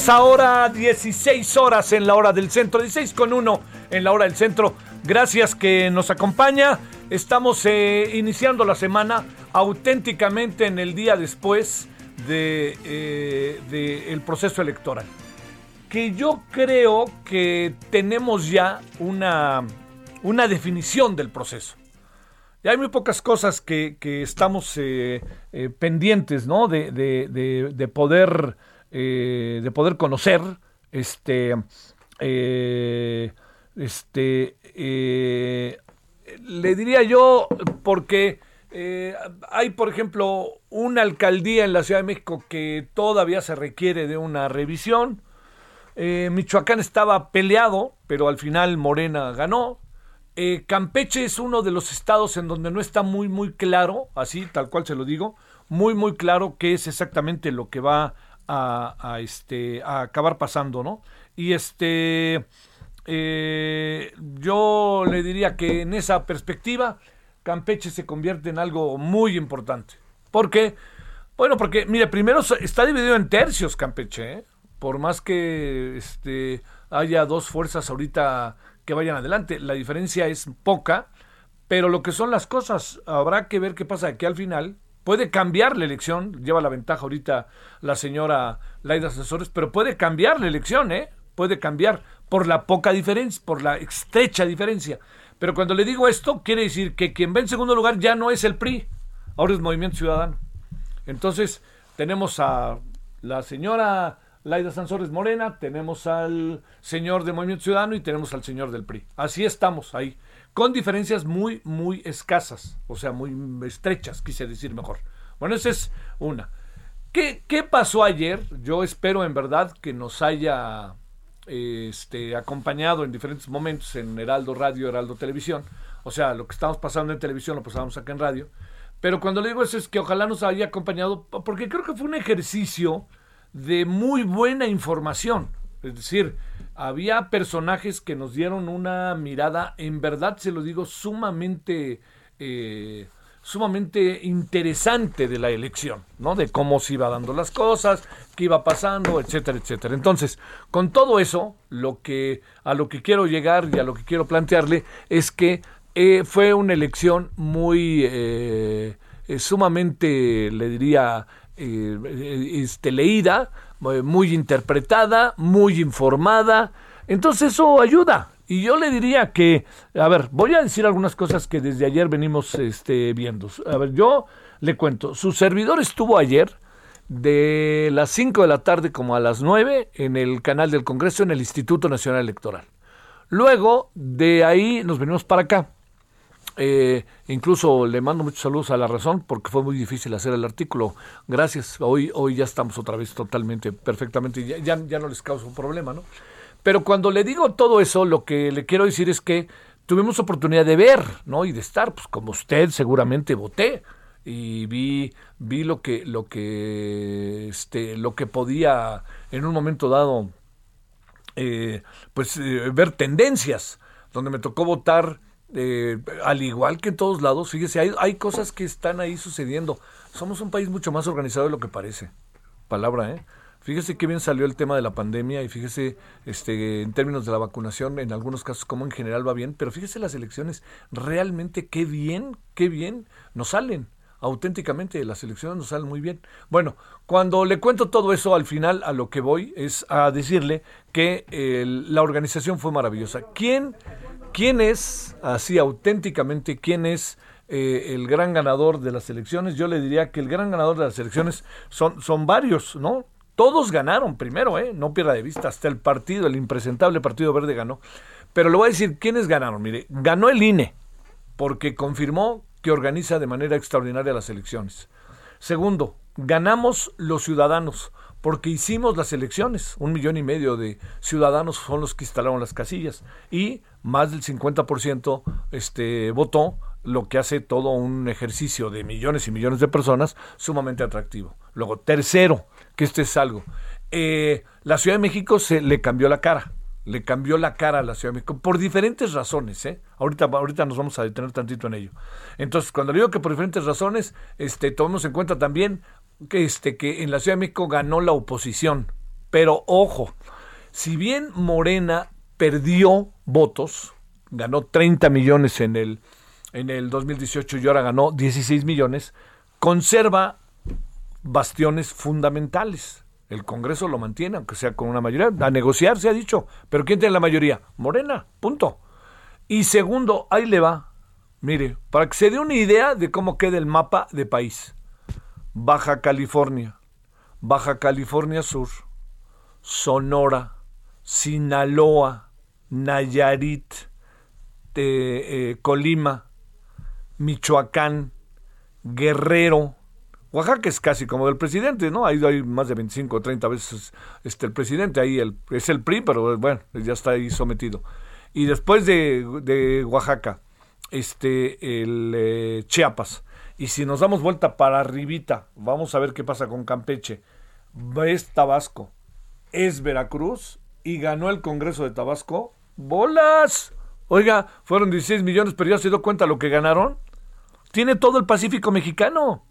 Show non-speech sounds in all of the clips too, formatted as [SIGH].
Tardes, ahora 16 horas en la hora del centro, 16 con 1 en la hora del centro. Gracias que nos acompaña. Estamos eh, iniciando la semana auténticamente en el día después de, eh, proceso electoral. Que yo creo que tenemos ya una, una definición del proceso. Ya hay muy pocas cosas que, que estamos eh, pendientes, ¿no? De- de poder, eh, de poder conocer, este, eh, este, eh, le diría yo, porque hay, por ejemplo, una alcaldía en la Ciudad de México que todavía se requiere de una revisión. Michoacán estaba peleado, pero al final Morena ganó. Campeche es uno de los estados en donde no está muy, muy claro, así tal cual se lo digo, muy, muy claro qué es exactamente lo que va a, este, a acabar pasando, ¿no? Y este, eh, yo le diría que en esa perspectiva, Campeche se convierte en algo muy importante. ¿Por qué? Bueno, porque, mire, primero está dividido en tercios Campeche, ¿eh? Por más que este, haya dos fuerzas ahorita que vayan adelante, la diferencia es poca, pero lo que son las cosas, habrá que ver qué pasa aquí al final. Puede cambiar la elección, lleva la ventaja ahorita la señora Laida Asesores, pero puede cambiar la elección, ¿eh? Puede cambiar por la poca diferencia, por la estrecha diferencia. Pero cuando le digo esto, quiere decir que quien va en segundo lugar ya no es el PRI, ahora es Movimiento Ciudadano. Entonces, tenemos a la señora Laida Sansores Morena, tenemos al señor de Movimiento Ciudadano y tenemos al señor del PRI. Así estamos ahí, con diferencias muy, muy escasas, o sea, muy estrechas, quise decir mejor. Bueno, esa es una. ¿Qué, qué pasó ayer? Yo espero en verdad que nos haya este, acompañado en diferentes momentos en Heraldo Radio, Heraldo Televisión. O sea, lo que estamos pasando en televisión lo pasamos acá en radio. Pero cuando le digo eso es que ojalá nos haya acompañado, porque creo que fue un ejercicio de muy buena información. Es decir, había personajes que nos dieron una mirada, en verdad se lo digo, sumamente, eh, sumamente interesante de la elección, ¿no? De cómo se iba dando las cosas, qué iba pasando, etcétera, etcétera. Entonces, con todo eso, lo que, a lo que quiero llegar y a lo que quiero plantearle es que eh, fue una elección muy eh, eh, sumamente, le diría, este, leída, muy interpretada, muy informada. Entonces eso ayuda. Y yo le diría que, a ver, voy a decir algunas cosas que desde ayer venimos este, viendo. A ver, yo le cuento, su servidor estuvo ayer de las 5 de la tarde como a las 9 en el canal del Congreso en el Instituto Nacional Electoral. Luego de ahí nos venimos para acá. Eh, incluso le mando muchos saludos a La Razón porque fue muy difícil hacer el artículo. Gracias. Hoy, hoy ya estamos otra vez totalmente, perfectamente. Ya, ya, no les causa un problema, ¿no? Pero cuando le digo todo eso, lo que le quiero decir es que tuvimos oportunidad de ver, ¿no? Y de estar, pues como usted seguramente voté y vi vi lo que lo que este lo que podía en un momento dado eh, pues eh, ver tendencias donde me tocó votar eh, al igual que en todos lados fíjese hay, hay cosas que están ahí sucediendo somos un país mucho más organizado de lo que parece palabra eh Fíjese qué bien salió el tema de la pandemia y fíjese este, en términos de la vacunación, en algunos casos como en general va bien, pero fíjese las elecciones, realmente qué bien, qué bien nos salen. Auténticamente las elecciones nos salen muy bien. Bueno, cuando le cuento todo eso, al final a lo que voy es a decirle que la organización fue maravillosa. ¿Quién, quién es, así auténticamente, quién es eh, el gran ganador de las elecciones? Yo le diría que el gran ganador de las elecciones son, son varios, ¿no? Todos ganaron primero, ¿eh? No pierda de vista, hasta el partido, el impresentable Partido Verde ganó. Pero le voy a decir quiénes ganaron. Mire, ganó el INE, porque confirmó que organiza de manera extraordinaria las elecciones. Segundo, ganamos los ciudadanos, porque hicimos las elecciones. Un millón y medio de ciudadanos son los que instalaron las casillas. Y más del 50% este, votó, lo que hace todo un ejercicio de millones y millones de personas sumamente atractivo. Luego, tercero, que este es algo. Eh, la Ciudad de México se le cambió la cara. Le cambió la cara a la Ciudad de México por diferentes razones, ¿eh? Ahorita, ahorita nos vamos a detener tantito en ello. Entonces, cuando digo que por diferentes razones, este, tomemos en cuenta también que, este, que en la Ciudad de México ganó la oposición. Pero ojo, si bien Morena perdió votos, ganó 30 millones en el, en el 2018 y ahora ganó 16 millones, conserva bastiones fundamentales. El Congreso lo mantiene, aunque sea con una mayoría. A negociar se ha dicho. Pero ¿quién tiene la mayoría? Morena, punto. Y segundo, ahí le va. Mire, para que se dé una idea de cómo queda el mapa de país. Baja California, Baja California Sur, Sonora, Sinaloa, Nayarit, eh, Colima, Michoacán, Guerrero, Oaxaca es casi como del presidente, ¿no? Ahí hay más de 25 o 30 veces este, el presidente, ahí el, es el PRI, pero bueno, ya está ahí sometido. Y después de, Oaxaca, este, el eh, Chiapas. Y si nos damos vuelta para arribita, vamos a ver qué pasa con Campeche. Es Tabasco, es Veracruz y ganó el Congreso de Tabasco. ¡Bolas! Oiga, fueron 16 millones, pero ya se dio cuenta lo que ganaron. Tiene todo el Pacífico mexicano.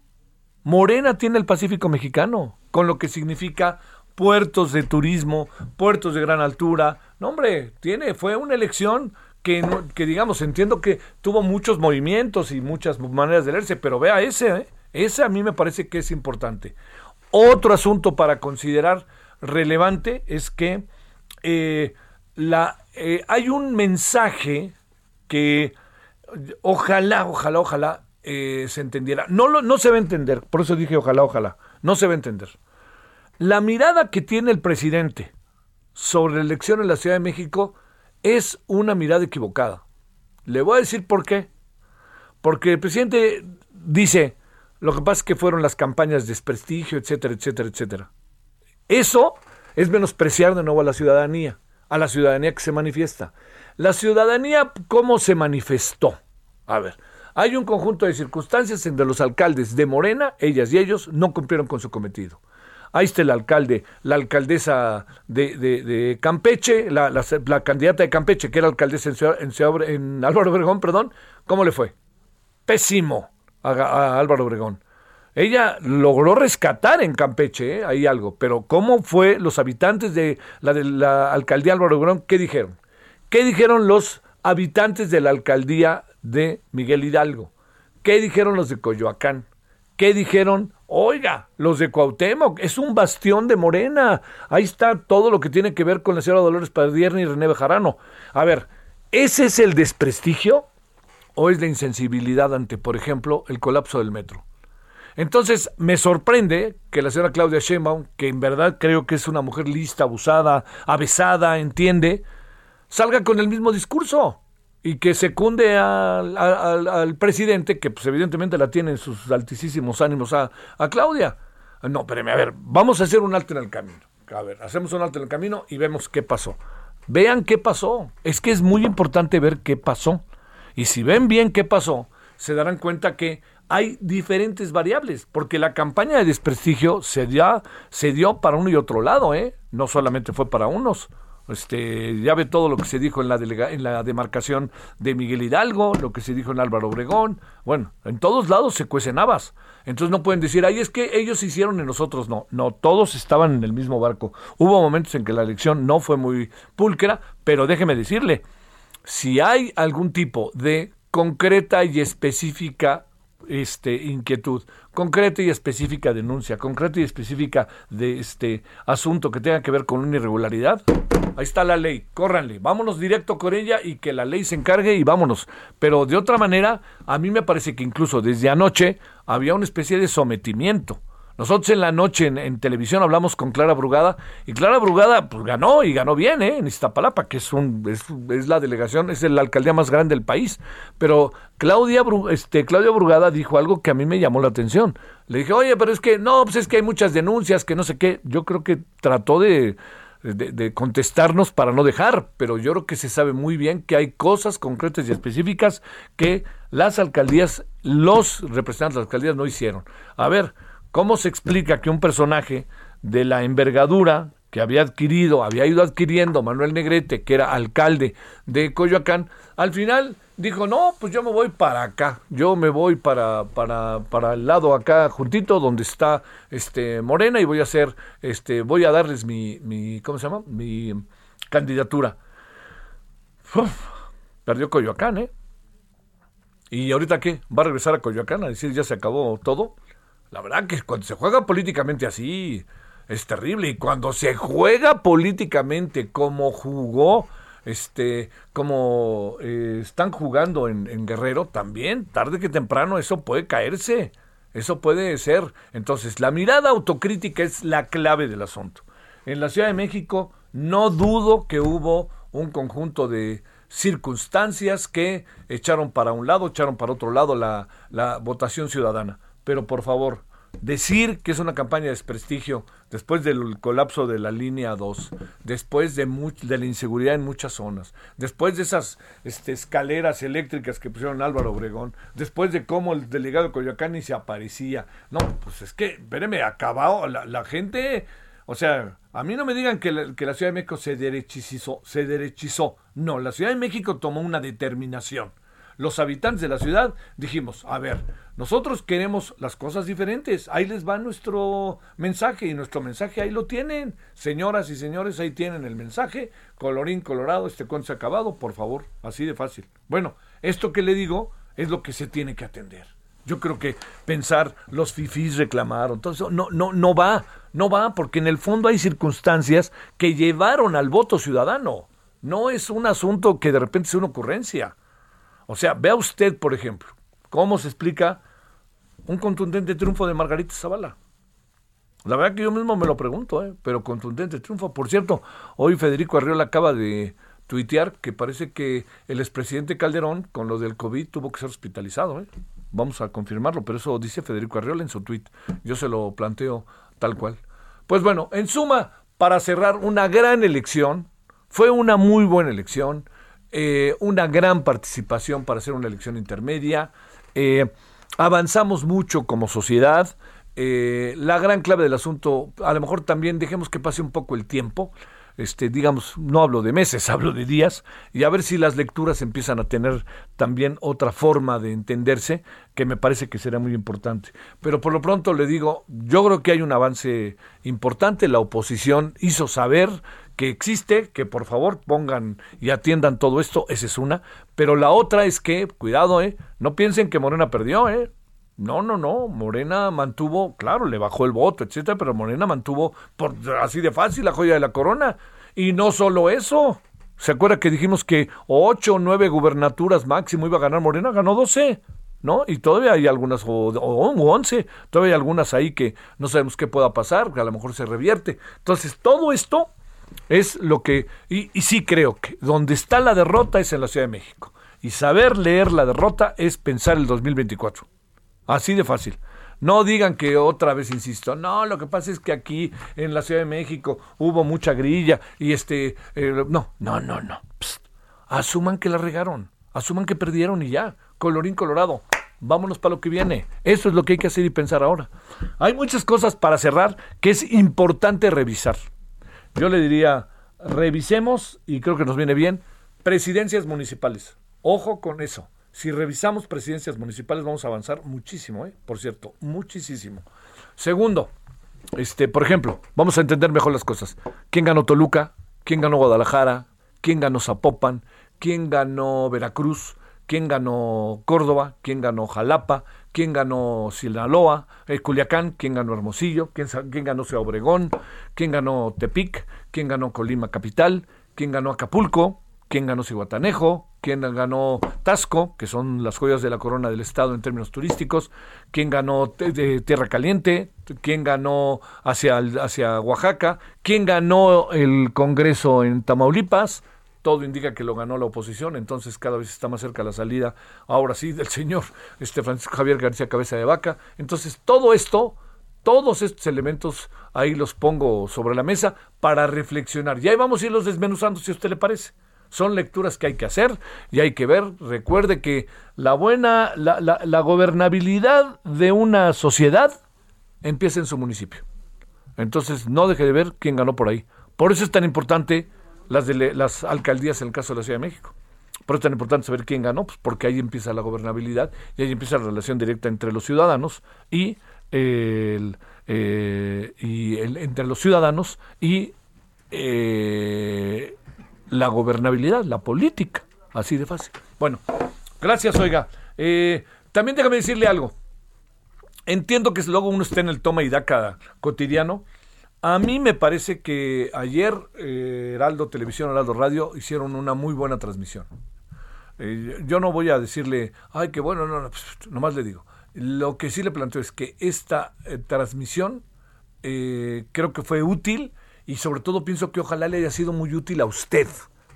Morena tiene el Pacífico mexicano, con lo que significa puertos de turismo, puertos de gran altura. No, hombre, tiene, fue una elección que, que digamos, entiendo que tuvo muchos movimientos y muchas maneras de leerse, pero vea ese, ¿eh? ese a mí me parece que es importante. Otro asunto para considerar relevante es que eh, la, eh, hay un mensaje que ojalá, ojalá, ojalá eh, se entendiera. No, lo, no se va a entender, por eso dije ojalá, ojalá, no se va a entender. La mirada que tiene el presidente sobre la elección en la Ciudad de México es una mirada equivocada. Le voy a decir por qué. Porque el presidente dice, lo que pasa es que fueron las campañas de desprestigio, etcétera, etcétera, etcétera. Eso es menospreciar de nuevo a la ciudadanía, a la ciudadanía que se manifiesta. La ciudadanía, ¿cómo se manifestó? A ver, hay un conjunto de circunstancias en donde los alcaldes de Morena, ellas y ellos, no cumplieron con su cometido. Ahí está el alcalde, la alcaldesa de, Campeche, la, candidata de Campeche, que era alcaldesa en, en, [LAUGHS] Álvaro Obregón, perdón, ¿cómo le fue? Pésimo a, Álvaro Obregón. Ella logró rescatar en Campeche, ¿eh? ahí algo, pero ¿cómo fue los habitantes de la, de la alcaldía Álvaro Obregón? ¿Qué dijeron? ¿Qué dijeron los habitantes de la alcaldía de Miguel Hidalgo. ¿Qué dijeron los de Coyoacán? ¿Qué dijeron? Oiga, los de Cuauhtémoc, es un bastión de Morena. Ahí está todo lo que tiene que ver con la señora Dolores Padierna y René Bejarano. A ver, ¿ese es el desprestigio o es la insensibilidad ante, por ejemplo, el colapso del metro? Entonces, me sorprende que la señora Claudia Sheinbaum, que en verdad creo que es una mujer lista, abusada, avesada, entiende, salga con el mismo discurso y que secunde al, al, presidente, que pues evidentemente la tiene en sus altísimos ánimos a, a Claudia. No, espérame, a ver, vamos a hacer un alto en el camino. A ver, hacemos un alto en el camino y vemos qué pasó. Vean qué pasó. Es que es muy importante ver qué pasó. Y si ven bien qué pasó, se darán cuenta que hay diferentes variables, porque la campaña de desprestigio se dio, se dio para uno y otro lado, ¿eh? No solamente fue para unos. este, ya ve todo lo que se dijo en la, delega, en la demarcación de Miguel Hidalgo, lo que se dijo en Álvaro Obregón. Bueno, en todos lados se cuecen habas. Entonces no pueden decir, ay, es que ellos hicieron y nosotros no. No, todos estaban en el mismo barco. Hubo momentos en que la elección no fue muy pulcra, pero déjeme decirle, si hay algún tipo de concreta y específica este, inquietud, concreta y específica denuncia, concreta y específica de este asunto que tenga que ver con una irregularidad, ahí está la ley, córranle, vámonos directo con ella y que la ley se encargue y vámonos. Pero de otra manera, a mí me parece que incluso desde anoche había una especie de sometimiento nosotros en la noche en, televisión hablamos con Clara Brugada y Clara Brugada pues, ganó y ganó bien ¿eh? en Iztapalapa, que es, un, es, la delegación, es la alcaldía más grande del país. Pero Claudia, este, Claudia Brugada dijo algo que a mí me llamó la atención. Le dije, oye, pero es que no, pues es que hay muchas denuncias, que no sé qué. Yo creo que trató de, de, contestarnos para no dejar, pero yo creo que se sabe muy bien que hay cosas concretas y específicas que las alcaldías, los representantes de las alcaldías no hicieron. A ver, ¿Cómo se explica que un personaje de la envergadura que había adquirido, había ido adquiriendo Manuel Negrete, que era alcalde de Coyoacán, al final dijo, no, pues yo me voy para acá, yo me voy para, para, para el lado acá juntito donde está este Morena y voy a hacer, este, voy a darles mi, mi ¿cómo se llama? mi candidatura. perdió Coyoacán, ¿eh? ¿Y ahorita qué? ¿Va a regresar a Coyoacán a decir ya se acabó todo? La verdad que cuando se juega políticamente así es terrible. Y cuando se juega políticamente como jugó este como eh, están jugando en, Guerrero también tarde que temprano eso puede caerse. Eso puede ser. Entonces la mirada autocrítica es la clave del asunto. En la Ciudad de México no dudo que hubo un conjunto de circunstancias que echaron para un lado echaron para otro lado la, la votación ciudadana pero por favor, decir que es una campaña de desprestigio después del colapso de la línea 2, después de, la inseguridad en muchas zonas, después de esas este, escaleras eléctricas que pusieron Álvaro Obregón, después de cómo el delegado de Coyoacán ni se aparecía. No, pues es que, espéreme, acabado, la, la gente, o sea, a mí no me digan que la, que la Ciudad de México se derechizó, se derechizó. No, la Ciudad de México tomó una determinación los habitantes de la ciudad dijimos, a ver, nosotros queremos las cosas diferentes, ahí les va nuestro mensaje y nuestro mensaje ahí lo tienen. Señoras y señores, ahí tienen el mensaje, colorín colorado, este ha acabado, por favor, así de fácil. Bueno, esto que le digo es lo que se tiene que atender. Yo creo que pensar los fifís reclamaron, eso no, no, no va, no va, porque en el fondo hay circunstancias que llevaron al voto ciudadano. No es un asunto que de repente sea una ocurrencia. O sea, vea usted, por ejemplo, cómo se explica un contundente triunfo de Margarita Zavala. La verdad que yo mismo me lo pregunto, ¿eh? pero contundente triunfo. Por cierto, hoy Federico Arriola acaba de tuitear que parece que el expresidente Calderón, con lo del COVID, tuvo que ser hospitalizado. ¿eh? Vamos a confirmarlo, pero eso dice Federico Arriola en su tuit. Yo se lo planteo tal cual. Pues bueno, en suma, para cerrar una gran elección, fue una muy buena elección. Eh, una gran participación para hacer una elección intermedia. Eh, avanzamos mucho como sociedad. Eh, la gran clave del asunto, a lo mejor también dejemos que pase un poco el tiempo. Este, digamos, no hablo de meses, [LAUGHS] hablo de días, y a ver si las lecturas empiezan a tener también otra forma de entenderse, que me parece que será muy importante. Pero por lo pronto le digo, yo creo que hay un avance importante, la oposición hizo saber que existe, que por favor pongan y atiendan todo esto, esa es una, pero la otra es que, cuidado, eh, no piensen que Morena perdió, eh. No, no, no, Morena mantuvo, claro, le bajó el voto, etcétera, pero Morena mantuvo por así de fácil la joya de la corona. Y no solo eso. ¿Se acuerda que dijimos que ocho o nueve gubernaturas máximo iba a ganar Morena? Ganó doce. ¿no? Y todavía hay algunas, o, once, todavía hay algunas ahí que no sabemos qué pueda pasar, que a lo mejor se revierte. Entonces, todo esto es lo que, y, sí creo que donde está la derrota es en la Ciudad de México. Y saber leer la derrota es pensar el 2024. Así de fácil. No digan que otra vez insisto. No, lo que pasa es que aquí en la Ciudad de México hubo mucha grilla y este. Eh, no, no, no, no. Asuman que la regaron. Asuman que perdieron y ya. Colorín colorado. Vámonos para lo que viene. Eso es lo que hay que hacer y pensar ahora. Hay muchas cosas para cerrar que es importante revisar. Yo le diría revisemos, y creo que nos viene bien, presidencias municipales. Ojo con eso. Si revisamos presidencias municipales vamos a avanzar muchísimo, ¿eh? por cierto, muchísimo. Segundo, este, por ejemplo, vamos a entender mejor las cosas. ¿Quién ganó Toluca? ¿Quién ganó Guadalajara? ¿Quién ganó Zapopan? ¿Quién ganó Veracruz? ¿Quién ganó Córdoba? ¿Quién ganó Jalapa? ¿Quién ganó Sinaloa? Eh, Culiacán? ¿Quién ganó Hermosillo? ¿Quién, ¿Quién ganó Ciudad Obregón? ¿Quién ganó Tepic? ¿Quién ganó Colima Capital? ¿Quién ganó Acapulco? quién ganó Cihuatanejo, quién ganó Tasco, que son las joyas de la corona del estado en términos turísticos, quién ganó Tierra Caliente, quién ganó hacia, hacia Oaxaca, quién ganó el Congreso en Tamaulipas, todo indica que lo ganó la oposición, entonces cada vez está más cerca la salida, ahora sí, del señor [LAUGHS] este Francisco Javier García Cabeza de Vaca. Entonces, todo esto, todos estos elementos ahí los pongo sobre la mesa para reflexionar. Y ahí vamos a irlos desmenuzando si a usted le parece. Son lecturas que hay que hacer y hay que ver. Recuerde que la buena, la, la, gobernabilidad de una sociedad empieza en su municipio. Entonces no deje de ver quién ganó por ahí. Por eso es tan importante las, de, las alcaldías en el caso de la Ciudad de México. Por eso es tan importante saber quién ganó, pues porque ahí empieza la gobernabilidad y ahí empieza la relación directa entre los ciudadanos y, eh, entre los ciudadanos y eh, la gobernabilidad, la política. Así de fácil. Bueno, gracias, oiga. Eh, también déjame decirle algo. Entiendo que luego uno está en el toma y daca cotidiano. A mí me parece que ayer eh, Heraldo Televisión, Heraldo Radio hicieron una muy buena transmisión. Eh, yo no voy a decirle, ay, qué bueno, no, no, pues, nomás le digo. Lo que sí le planteo es que esta transmisión creo que fue útil y sobre todo pienso que ojalá le haya sido muy útil a usted,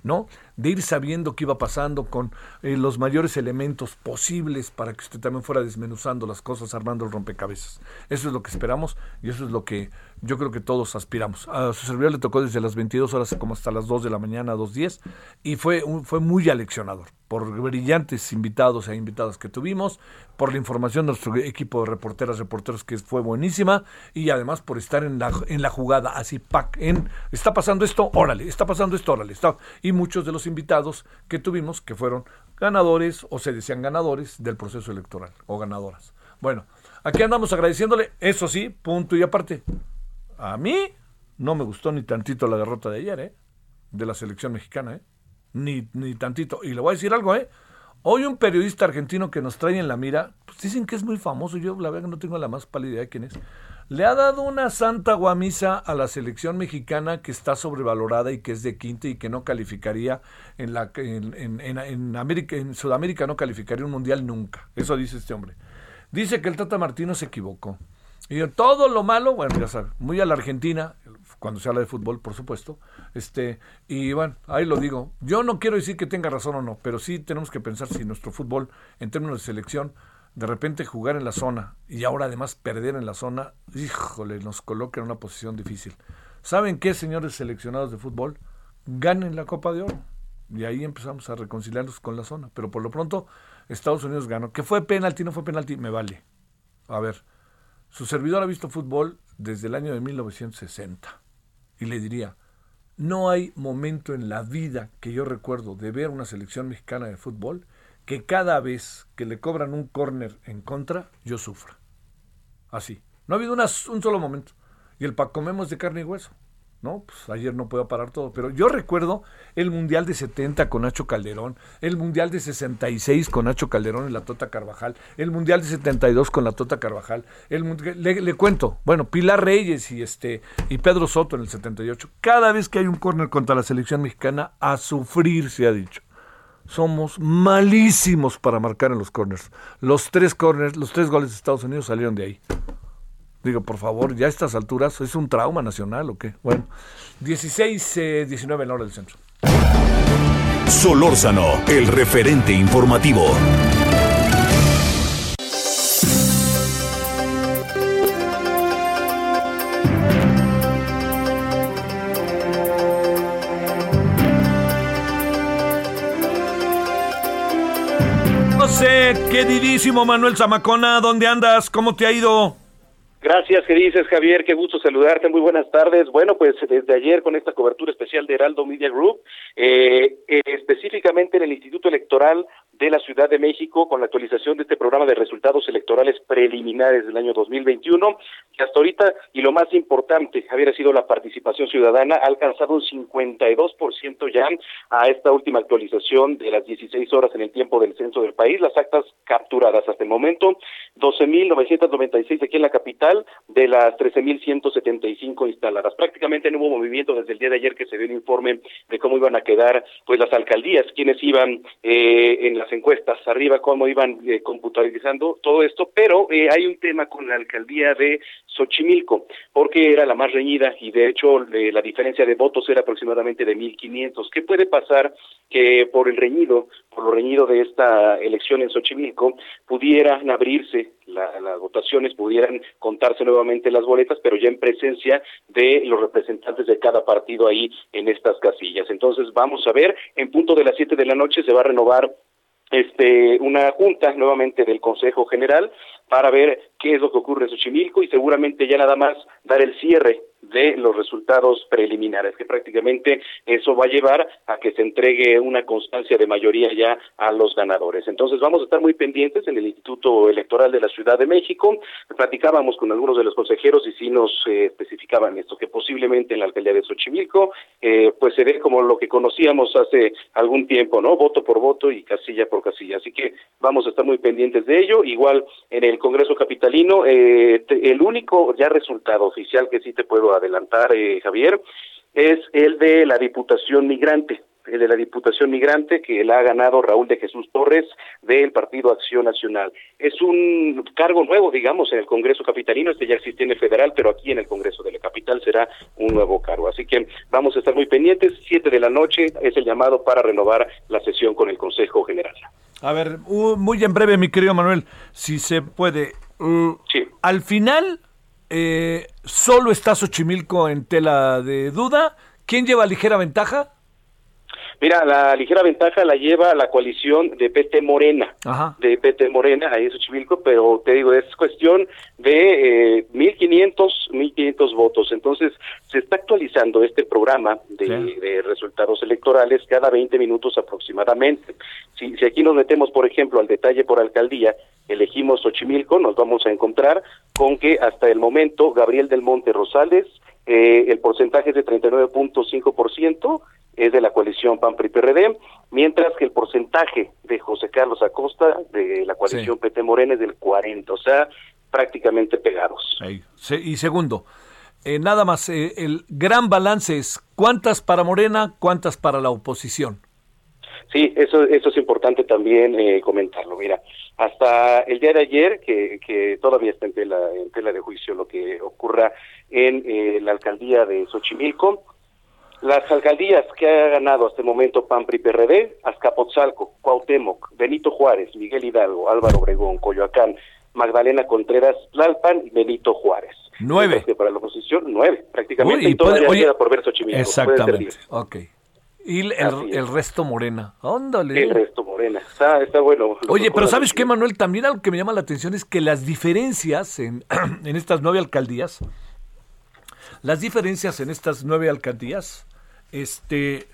¿no? De ir sabiendo qué iba pasando con eh, los mayores elementos posibles para que usted también fuera desmenuzando las cosas, armando el rompecabezas. Eso es lo que esperamos y eso es lo que yo creo que todos aspiramos. A su servidor le tocó desde las 22 horas como hasta las 2 de la mañana, 2.10, y fue, fue muy aleccionador por brillantes invitados e invitadas que tuvimos, por la información de nuestro equipo de reporteras, reporteros que fue buenísima, y además por estar en la, en la jugada, así, pack, en, está pasando esto, órale, está pasando esto, órale, está, y muchos de los invitados que tuvimos que fueron ganadores o se decían ganadores del proceso electoral, o ganadoras. Bueno, aquí andamos agradeciéndole, eso sí, punto y aparte. A mí no me gustó ni tantito la derrota de ayer, ¿eh? De la selección mexicana, ¿eh? Ni, ni tantito. Y le voy a decir algo, ¿eh? Hoy un periodista argentino que nos trae en la mira, pues dicen que es muy famoso, yo la verdad que no tengo la más pálida idea de quién es, le ha dado una santa guamisa a la selección mexicana que está sobrevalorada y que es de quinta y que no calificaría en, la, en, en, América, en Sudamérica no calificaría un mundial nunca. Eso dice este hombre. Dice que el Tata Martino se equivocó. Y todo lo malo, bueno, ya sabes, muy a la Argentina, cuando se habla de fútbol, por supuesto. Este, y bueno, ahí lo digo. Yo no quiero decir que tenga razón o no, pero sí tenemos que pensar si nuestro fútbol, en términos de selección, de repente jugar en la zona y ahora además perder en la zona, híjole, nos coloca en una posición difícil. ¿Saben qué, señores seleccionados de fútbol? Ganen la Copa de Oro. Y ahí empezamos a reconciliarnos con la zona. Pero por lo pronto, Estados Unidos ganó. ¿Que fue penalti? ¿No fue penalti? Me vale. A ver, su servidor ha visto fútbol desde el año de 1960 y le diría, no hay momento en la vida que yo recuerdo de ver una selección mexicana de fútbol que cada vez que le cobran un córner en contra, yo sufra. Así. No ha habido un solo momento. Y el Pacomemos de carne y hueso. ¿no? Pues ayer no puedo parar todo, pero yo recuerdo el Mundial de 70 con Nacho Calderón, el Mundial de 66 con Nacho Calderón en la Tota Carvajal, el Mundial de 72 con la Tota Carvajal, el le, le, cuento, bueno, Pilar Reyes y este y Pedro Soto en el 78. Cada vez que hay un córner contra la selección mexicana, a sufrir se ha dicho. Somos malísimos para marcar en los corners. Los tres corners, los tres goles de Estados Unidos salieron de ahí. Digo, por favor, ya a estas alturas, ¿es un trauma nacional o qué? Bueno, 16, 19 en hora del centro. Solórzano, el referente informativo. Queridísimo Manuel Zamacona, ¿dónde andas? ¿Cómo te ha ido? Gracias, ¿qué dices Javier? Qué gusto saludarte, muy buenas tardes. Bueno, pues desde ayer con esta cobertura especial de Heraldo Media Group, eh, eh, específicamente en el Instituto Electoral de la Ciudad de México, con la actualización de este programa de resultados electorales preliminares del año 2021, que hasta ahorita, y lo más importante, Javier, ha sido la participación ciudadana, ha alcanzado un 52% ya a esta última actualización de las 16 horas en el tiempo del censo del país, las actas capturadas hasta el momento, 12.996 aquí en la capital, de las 13.175 instaladas. Prácticamente no hubo movimiento desde el día de ayer que se dio el informe de cómo iban a quedar pues las alcaldías, quienes iban eh, en encuestas arriba, cómo iban eh, computarizando todo esto, pero eh, hay un tema con la alcaldía de Xochimilco, porque era la más reñida y de hecho la diferencia de votos era aproximadamente de 1.500. ¿Qué puede pasar que por el reñido, por lo reñido de esta elección en Xochimilco, pudieran abrirse las votaciones, pudieran contarse nuevamente las boletas, pero ya en presencia de los representantes de cada partido ahí en estas casillas. Entonces vamos a ver, en punto de las siete de la noche se va a renovar este una junta nuevamente del Consejo General para ver qué es lo que ocurre en Xochimilco y seguramente ya nada más dar el cierre de los resultados preliminares, que prácticamente eso va a llevar a que se entregue una constancia de mayoría ya a los ganadores. Entonces vamos a estar muy pendientes en el Instituto Electoral de la Ciudad de México. Platicábamos con algunos de los consejeros y sí nos eh, especificaban esto, que posiblemente en la alcaldía de Xochimilco eh, pues se ve como lo que conocíamos hace algún tiempo, ¿no? Voto por voto y casilla por casilla. Así que vamos a estar muy pendientes de ello. Igual en el Congreso Capitalino, eh, el único ya resultado oficial que sí te puedo adelantar, eh, Javier, es el de la Diputación Migrante el de la Diputación Migrante, que la ha ganado Raúl de Jesús Torres del Partido Acción Nacional. Es un cargo nuevo, digamos, en el Congreso Capitalino, este ya existe en el federal, pero aquí en el Congreso de la Capital será un nuevo cargo. Así que vamos a estar muy pendientes. Siete de la noche es el llamado para renovar la sesión con el Consejo General. A ver, muy en breve, mi querido Manuel, si se puede. Sí. Al final, eh, solo está Xochimilco en tela de duda. ¿Quién lleva ligera ventaja? Mira, la ligera ventaja la lleva la coalición de PT Morena, de PT Morena, ahí en Xochimilco, pero te digo, es cuestión de eh, 1.500, 1.500 votos. Entonces, se está actualizando este programa de, resultados electorales cada 20 minutos aproximadamente. Si, si aquí nos metemos, por ejemplo, al detalle por alcaldía, elegimos Xochimilco, nos vamos a encontrar con que hasta el momento Gabriel del Monte Rosales, eh, el porcentaje es de 39.5%, es de la coalición PAN-PRI-PRD, mientras que el porcentaje de José Carlos Acosta de la coalición PT Morena es del 40, o sea, prácticamente pegados. Y segundo, eh, nada más, eh, el gran balance es cuántas para Morena, cuántas para la oposición. Sí, eso, eso es importante también eh, comentarlo. Mira, hasta el día de ayer, que, que todavía está en tela, en tela de juicio lo que ocurra en la alcaldía de Xochimilco, las alcaldías que ha ganado hasta el momento PAN PRI PRD, Azcapotzalco, Cuauhtémoc, Benito Juárez, Miguel Hidalgo, Álvaro Obregón, Coyoacán, Magdalena Contreras, Tlalpan y Benito Juárez. Nueve. Que para la oposición, nueve, prácticamente. y todavía queda por ver Xochimilco. Exactamente, ok. Y el, resto morena. Ándale. El resto morena. Está, está bueno. Oye, pero ¿sabes qué, Manuel? También algo que me llama la atención es que las diferencias en, [CLEARS THROAT] en estas nueve alcaldías, las diferencias en estas nueve alcaldías este,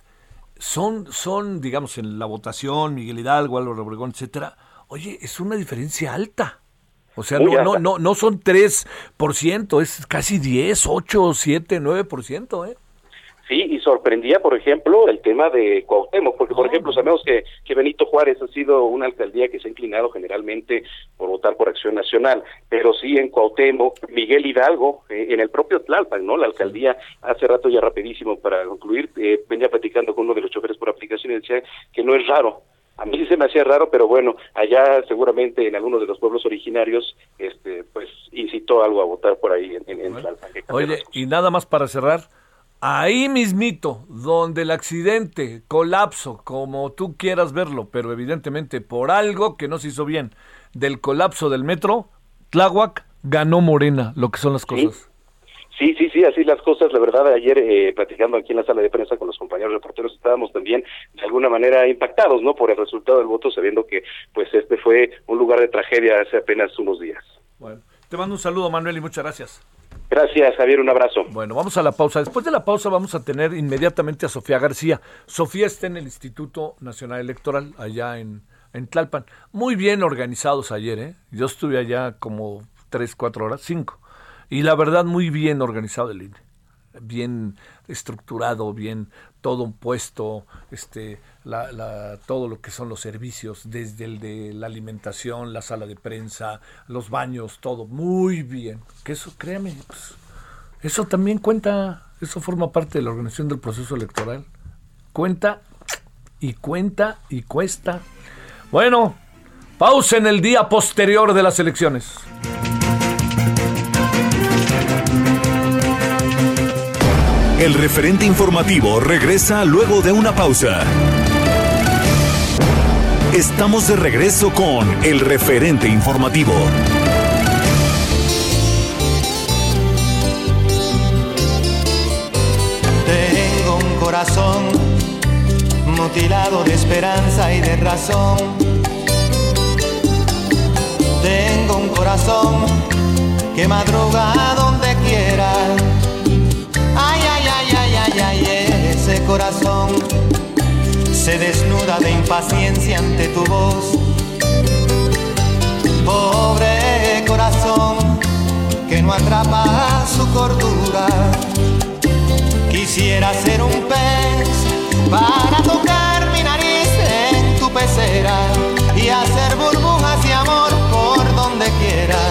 son, son, digamos, en la votación, Miguel Hidalgo, Álvaro Obregón, etcétera, oye, es una diferencia alta. O sea, no, no, no, no son 3%, es casi 10, 8, 7, 9%, ¿eh? Sí, y sorprendía, por ejemplo, el tema de Cuauhtémoc, porque, por ah. ejemplo, sabemos que, que Benito Juárez ha sido una alcaldía que se ha inclinado generalmente por votar por Acción Nacional, pero sí en Cuauhtémoc, Miguel Hidalgo, eh, en el propio Tlalpan, ¿no? La alcaldía, hace rato ya rapidísimo para concluir, eh, venía platicando con uno de los choferes por aplicación y decía que no es raro a mí sí se me hacía raro, pero bueno, allá seguramente en algunos de los pueblos originarios, este, pues incitó algo a votar por ahí en, en, Tlalpan. Oye, y nada más para cerrar, Ahí mismito, donde el accidente, colapso, como tú quieras verlo, pero evidentemente por algo que no se hizo bien, del colapso del metro, Tláhuac ganó Morena, lo que son las cosas. Sí, sí, sí, así las cosas. La verdad, ayer eh, platicando aquí en la sala de prensa con los compañeros reporteros estábamos también de alguna manera impactados, ¿no? Por el resultado del voto, sabiendo que pues este fue un lugar de tragedia hace apenas unos días. Bueno, Te mando un saludo, Manuel, y muchas gracias. Gracias, Javier, un abrazo. Bueno, vamos a la pausa. Después de la pausa vamos a tener inmediatamente a Sofía García. Sofía está en el Instituto Nacional Electoral, allá en, en Tlalpan. Muy bien organizados ayer, ¿eh? Yo estuve allá como tres, cuatro horas, cinco. Y la verdad, muy bien organizado el INE. Bien estructurado, bien todo puesto, este, la, la, todo lo que son los servicios, desde el de la alimentación, la sala de prensa, los baños, todo muy bien. Que eso, créame, pues, eso también cuenta, eso forma parte de la organización del proceso electoral. Cuenta y cuenta y cuesta. Bueno, pausa en el día posterior de las elecciones. El referente informativo regresa luego de una pausa. Estamos de regreso con el referente informativo. Tengo un corazón mutilado de esperanza y de razón. Tengo un corazón que madruga donde quiera. Corazón se desnuda de impaciencia ante tu voz. Pobre corazón que no atrapa su cordura. Quisiera ser un pez para tocar mi nariz en tu pecera y hacer burbujas de amor por donde quiera.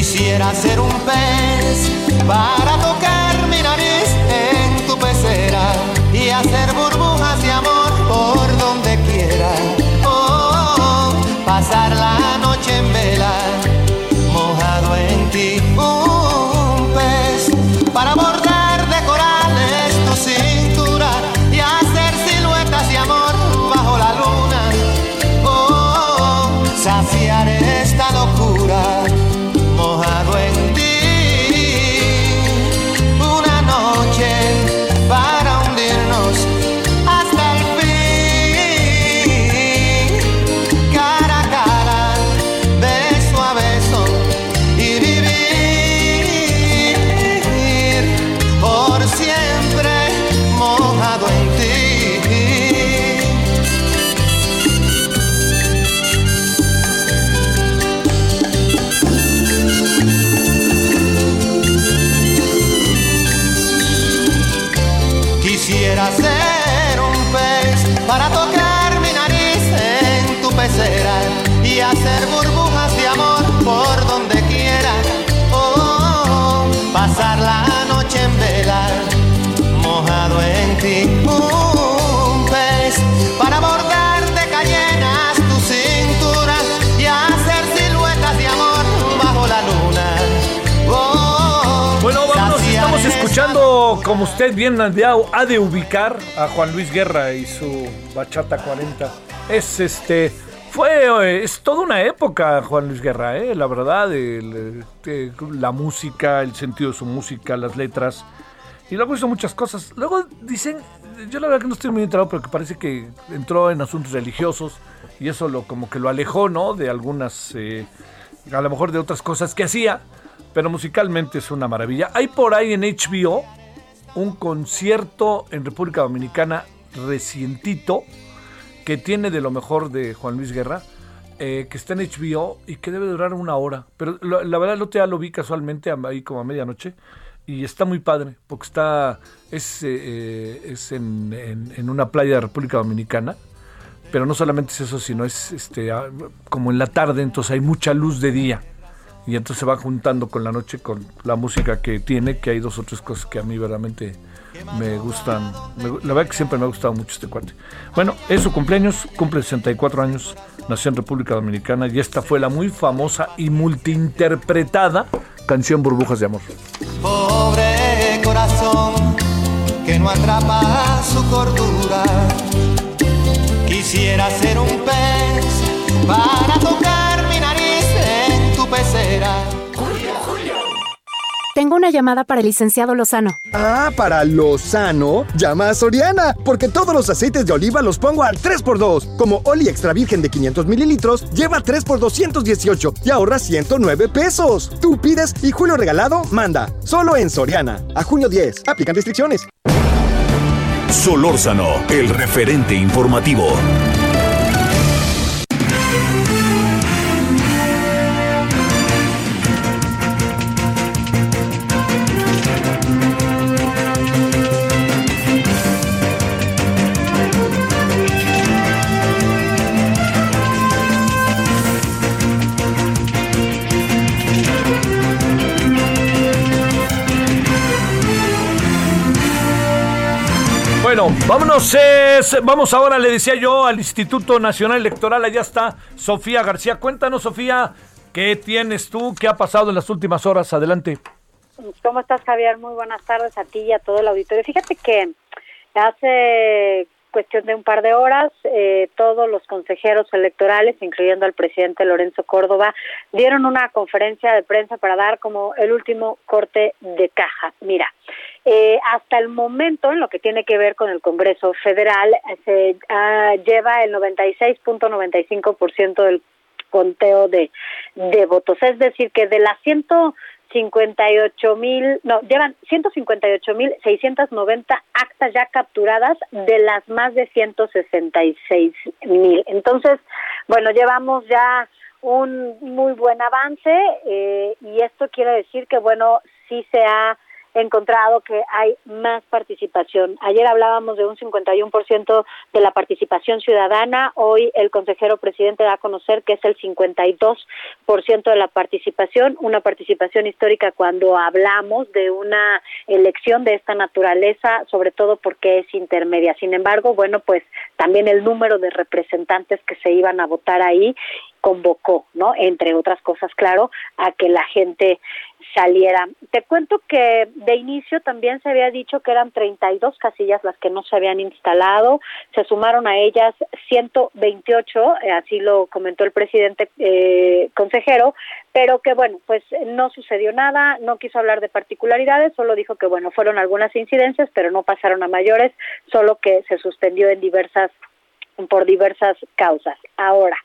Quisiera ser un pez para tocar mi nariz en tu pecera y hacer burbujas de amor por donde quiera. Oh, pasar la noche en vela, mojado en ti. Un pez para bordar para tocar mi nariz en tu pecera y hacer escuchando, como usted bien ha de, ubicar, a Juan Luis Guerra y su Bachata 40. Es este. Fue, eh, es toda una época, Juan Luis Guerra, eh, la verdad, el, eh, la música, el sentido de su música, las letras. Y luego hizo muchas cosas. Luego dicen, yo la verdad que no estoy muy enterado, pero que parece que entró en asuntos religiosos y eso lo como que lo alejó, ¿no? De algunas, eh, a lo mejor de otras cosas que hacía, pero musicalmente es una maravilla. Hay por ahí en HBO un concierto en República Dominicana recientito que tiene de lo mejor de Juan Luis Guerra, eh, que está en HBO y que debe durar una hora. Pero la verdad, el otro lo vi casualmente ahí como a medianoche y está muy padre, porque está, es, eh, es en, en, una playa de República Dominicana, pero no solamente es eso, sino es este, como en la tarde, entonces hay mucha luz de día y entonces se va juntando con la noche con la música que tiene, que hay dos o tres cosas que a mí verdaderamente me gustan. la verdad que siempre me ha gustado mucho este cuate. Bueno, es su cumpleaños, cumple 64 años, nació en República Dominicana y esta fue la muy famosa y multiinterpretada canción Burbujas de Amor. Pobre corazón que no atrapa su cordura, quisiera ser un pez para tocar en tu pecera tengo una llamada para el licenciado Lozano. Ah, para Lozano. Llama a Soriana, porque todos los aceites de oliva los pongo al 3x2. Como Oli Extra Virgen de 500 mililitros, lleva 3 x 218 y ahorra 109 pesos. Tú pides y Julio Regalado manda. Solo en Soriana. A junio 10. Aplican restricciones. Solórzano, el referente informativo. Vámonos, vamos ahora, le decía yo, al Instituto Nacional Electoral, allá está Sofía García. Cuéntanos, Sofía, ¿qué tienes tú? ¿Qué ha pasado en las últimas horas? Adelante. ¿Cómo estás, Javier? Muy buenas tardes a ti y a todo el auditorio. Fíjate que hace cuestión de un par de horas, eh, todos los consejeros electorales, incluyendo al presidente Lorenzo Córdoba, dieron una conferencia de prensa para dar como el último corte de caja. Mira, eh, hasta el momento, en lo que tiene que ver con el Congreso Federal, se ah, lleva el 96.95% del conteo de, de votos. Es decir, que de las 158 mil, no, llevan 158 mil 690 actas ya capturadas de las más de 166 mil. Entonces, bueno, llevamos ya un muy buen avance eh, y esto quiere decir que, bueno, sí se ha encontrado que hay más participación. Ayer hablábamos de un 51% de la participación ciudadana, hoy el consejero presidente da a conocer que es el 52% de la participación, una participación histórica cuando hablamos de una elección de esta naturaleza, sobre todo porque es intermedia. Sin embargo, bueno, pues también el número de representantes que se iban a votar ahí convocó, ¿no? Entre otras cosas, claro, a que la gente saliera. Te cuento que de inicio también se había dicho que eran 32 casillas las que no se habían instalado, se sumaron a ellas 128, eh, así lo comentó el presidente eh, consejero, pero que bueno, pues no sucedió nada, no quiso hablar de particularidades, solo dijo que bueno, fueron algunas incidencias, pero no pasaron a mayores, solo que se suspendió en diversas por diversas causas. Ahora,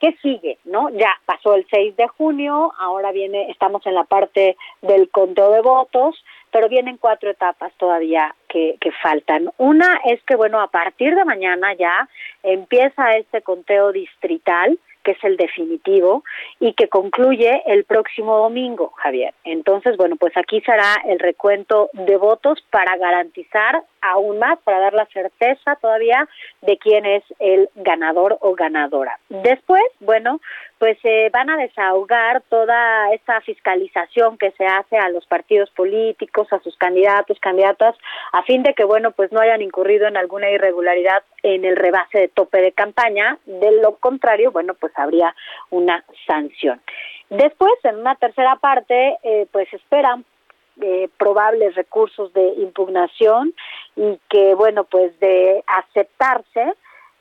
¿Qué sigue? ¿No? Ya pasó el 6 de junio, ahora viene, estamos en la parte del conteo de votos, pero vienen cuatro etapas todavía que, que faltan. Una es que, bueno, a partir de mañana ya empieza este conteo distrital, que es el definitivo, y que concluye el próximo domingo, Javier. Entonces, bueno, pues aquí será el recuento de votos para garantizar aún más, para dar la certeza todavía de quién es el ganador o ganadora. Después, bueno, pues se van a desahogar toda esa fiscalización que se hace a los partidos políticos, a sus candidatos, candidatas, a fin de que, bueno, pues no hayan incurrido en alguna irregularidad en el rebase de tope de campaña. De lo contrario, bueno, pues habría una sanción. Después, en una tercera parte, eh, pues esperan eh, probables recursos de impugnación y que, bueno, pues de aceptarse,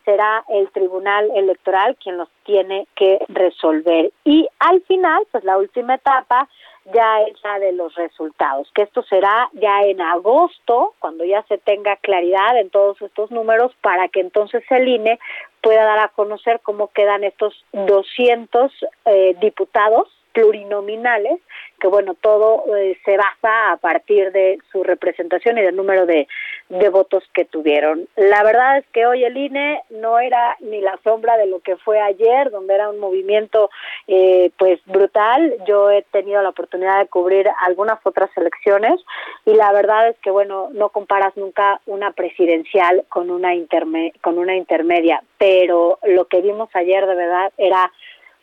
será el Tribunal Electoral quien los tiene que resolver. Y al final, pues la última etapa ya es la de los resultados, que esto será ya en agosto, cuando ya se tenga claridad en todos estos números, para que entonces el INE pueda dar a conocer cómo quedan estos 200 eh, diputados plurinominales, que bueno, todo eh, se basa a partir de su representación y del número de, de votos que tuvieron. La verdad es que hoy el INE no era ni la sombra de lo que fue ayer, donde era un movimiento eh, pues brutal. Yo he tenido la oportunidad de cubrir algunas otras elecciones y la verdad es que bueno, no comparas nunca una presidencial con una interme con una intermedia, pero lo que vimos ayer de verdad era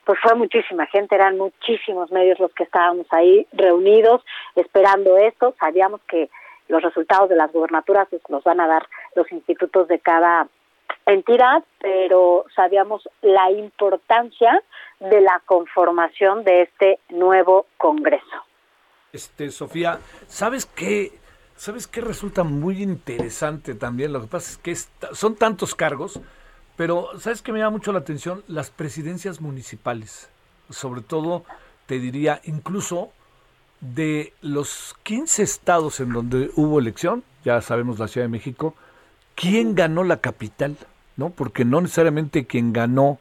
pues fue muchísima gente, eran muchísimos medios los que estábamos ahí reunidos esperando esto. Sabíamos que los resultados de las gubernaturas pues, nos van a dar los institutos de cada entidad, pero sabíamos la importancia de la conformación de este nuevo Congreso. Este, Sofía, ¿sabes qué? ¿Sabes qué resulta muy interesante también? Lo que pasa es que son tantos cargos pero, ¿sabes qué me llama mucho la atención? Las presidencias municipales. Sobre todo, te diría, incluso de los 15 estados en donde hubo elección, ya sabemos la Ciudad de México, ¿quién ganó la capital? ¿No? Porque no necesariamente quien ganó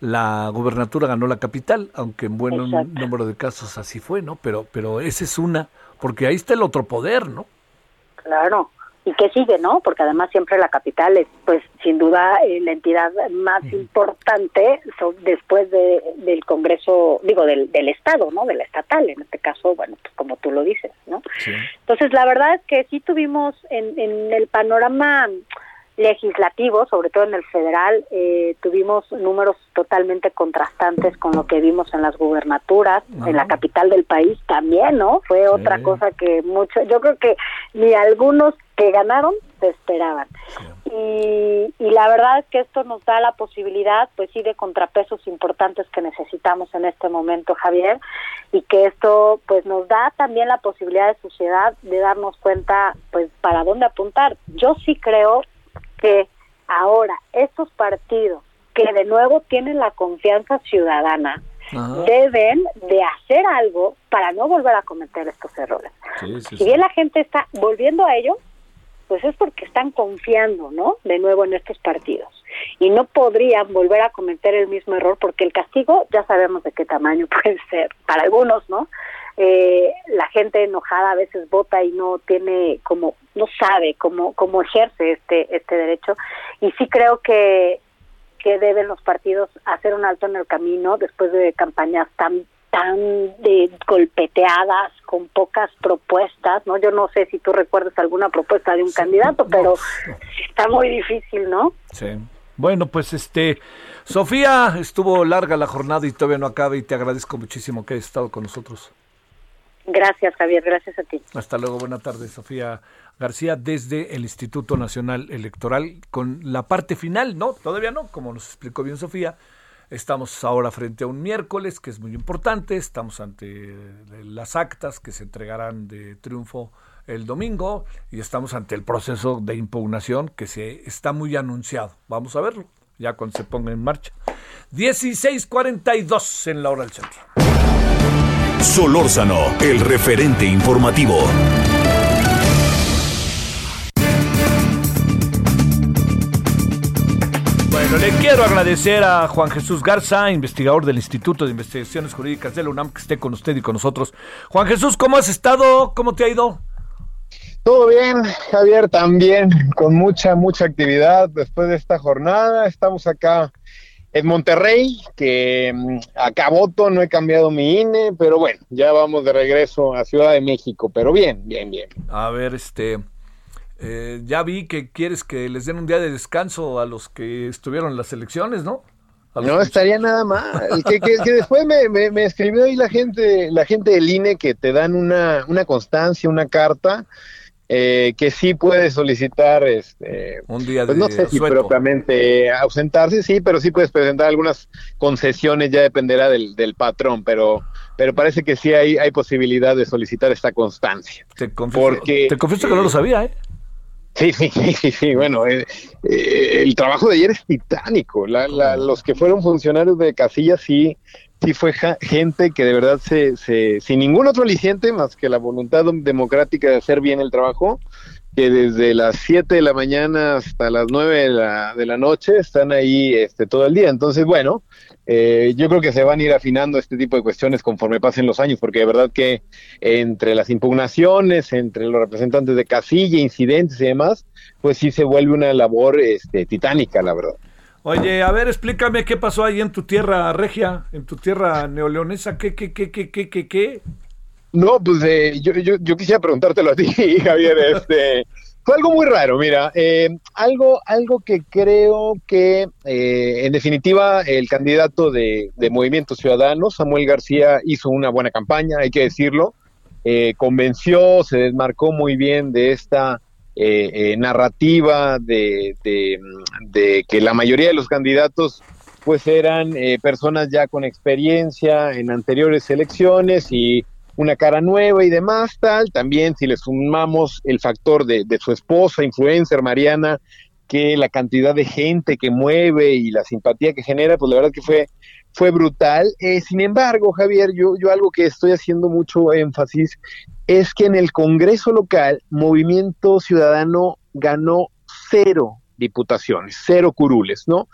la gobernatura ganó la capital, aunque en buen número de casos así fue, ¿no? Pero, pero esa es una, porque ahí está el otro poder, ¿no? Claro y que sigue, ¿no? Porque además siempre la capital es, pues, sin duda eh, la entidad más importante después de, del Congreso, digo, del, del Estado, ¿no? De la estatal, en este caso, bueno, pues como tú lo dices, ¿no? Entonces, la verdad es que sí tuvimos en, en el panorama legislativo, sobre todo en el federal, eh, tuvimos números totalmente contrastantes con lo que vimos en las gubernaturas, en la capital del país también, ¿no? Fue otra cosa que mucho, yo creo que ni algunos que ganaron se esperaban. Y, y la verdad es que esto nos da la posibilidad, pues sí, de contrapesos importantes que necesitamos en este momento, Javier, y que esto, pues nos da también la posibilidad de sociedad de darnos cuenta, pues, para dónde apuntar. Yo sí creo que ahora estos partidos que de nuevo tienen la confianza ciudadana deben de hacer algo para no volver a cometer estos errores. si bien la gente está volviendo a ello, pues es porque están confiando, ¿no? De nuevo en estos partidos. Y no podrían volver a cometer el mismo error porque el castigo ya sabemos de qué tamaño [LAUGHS] puede ser para algunos, ¿no? eh, la gente enojada a veces vota y no tiene como no sabe cómo cómo ejerce este este derecho y sí creo que que deben los partidos hacer un alto en el camino después de campañas tan tan de golpeteadas con pocas propuestas, ¿no? Yo no sé si tú recuerdas alguna propuesta de un candidato, pero está muy difícil, ¿no? Sí. Bueno, pues este Sofía, estuvo larga la jornada y todavía no acaba y te agradezco muchísimo que hayas estado con nosotros. Gracias, Javier. Gracias a ti. Hasta luego. Buenas tardes, Sofía García, desde el Instituto Nacional Electoral, con la parte final, ¿no? Todavía no, como nos explicó bien Sofía. Estamos ahora frente a un miércoles que es muy importante. Estamos ante las actas que se entregarán de triunfo el domingo y estamos ante el proceso de impugnación que se está muy anunciado. Vamos a verlo ya cuando se ponga en marcha. 16:42 en la hora del centro. Solórzano, el referente informativo. Bueno, le quiero agradecer a Juan Jesús Garza, investigador del Instituto de Investigaciones Jurídicas de la UNAM, que esté con usted y con nosotros. Juan Jesús, ¿cómo has estado? ¿Cómo te ha ido? Todo bien, Javier, también con mucha, mucha actividad después de esta jornada. Estamos acá en Monterrey, que mm, acá voto, no he cambiado mi INE, pero bueno, ya vamos de regreso a Ciudad de México, pero bien, bien, bien. A ver, este, eh, ya vi que quieres que les den un día de descanso a los que estuvieron en las elecciones, ¿no? No estaría nada mal. Que, que, después me, me, escribió ahí la gente, la gente del INE que te dan una, una constancia, una carta eh, que sí puede solicitar este un día pues no sé si propiamente ausentarse sí pero sí puedes presentar algunas concesiones ya dependerá del, del patrón pero pero parece que sí hay hay posibilidad de solicitar esta constancia. Te confieso, porque te confieso que no lo sabía eh Sí, sí, sí, sí, bueno, eh, eh, el trabajo de ayer es titánico. La, los que fueron funcionarios de casilla sí sí fue gente que de verdad se, se, sin ningún otro aliciente más que la voluntad democrática de hacer bien el trabajo, que desde las 7 de la mañana hasta las 9 de la, de la noche están ahí este, todo el día. Entonces, bueno, Eh, yo creo que se van a ir afinando este tipo de cuestiones conforme pasen los años, porque de verdad que entre las impugnaciones, entre los representantes de casilla, incidentes y demás, pues sí se vuelve una labor este, titánica, la verdad. Oye, a ver, explícame qué pasó ahí en tu tierra regia, en tu tierra neoleonesa, qué, qué, qué, qué, qué, qué, qué. No, pues eh, yo, yo, yo, quisiera preguntártelo a ti, [LAUGHS] Javier. Este, fue algo muy raro, mira, eh, algo, algo que creo que, eh, en definitiva, el candidato de, Movimiento Ciudadano, Samuel García, hizo una buena campaña, hay que decirlo, eh, convenció, se desmarcó muy bien de esta narrativa de, de, que la mayoría de los candidatos pues eran personas ya con experiencia en anteriores elecciones y una cara nueva y demás, tal. También si le sumamos el factor de, su esposa, influencer Mariana, que la cantidad de gente que mueve y la simpatía que genera, pues la verdad que fue, fue brutal. Eh, sin embargo, Javier, yo, yo algo que estoy haciendo mucho énfasis es que en el Congreso local, Movimiento Ciudadano ganó cero diputaciones, cero curules, ¿no?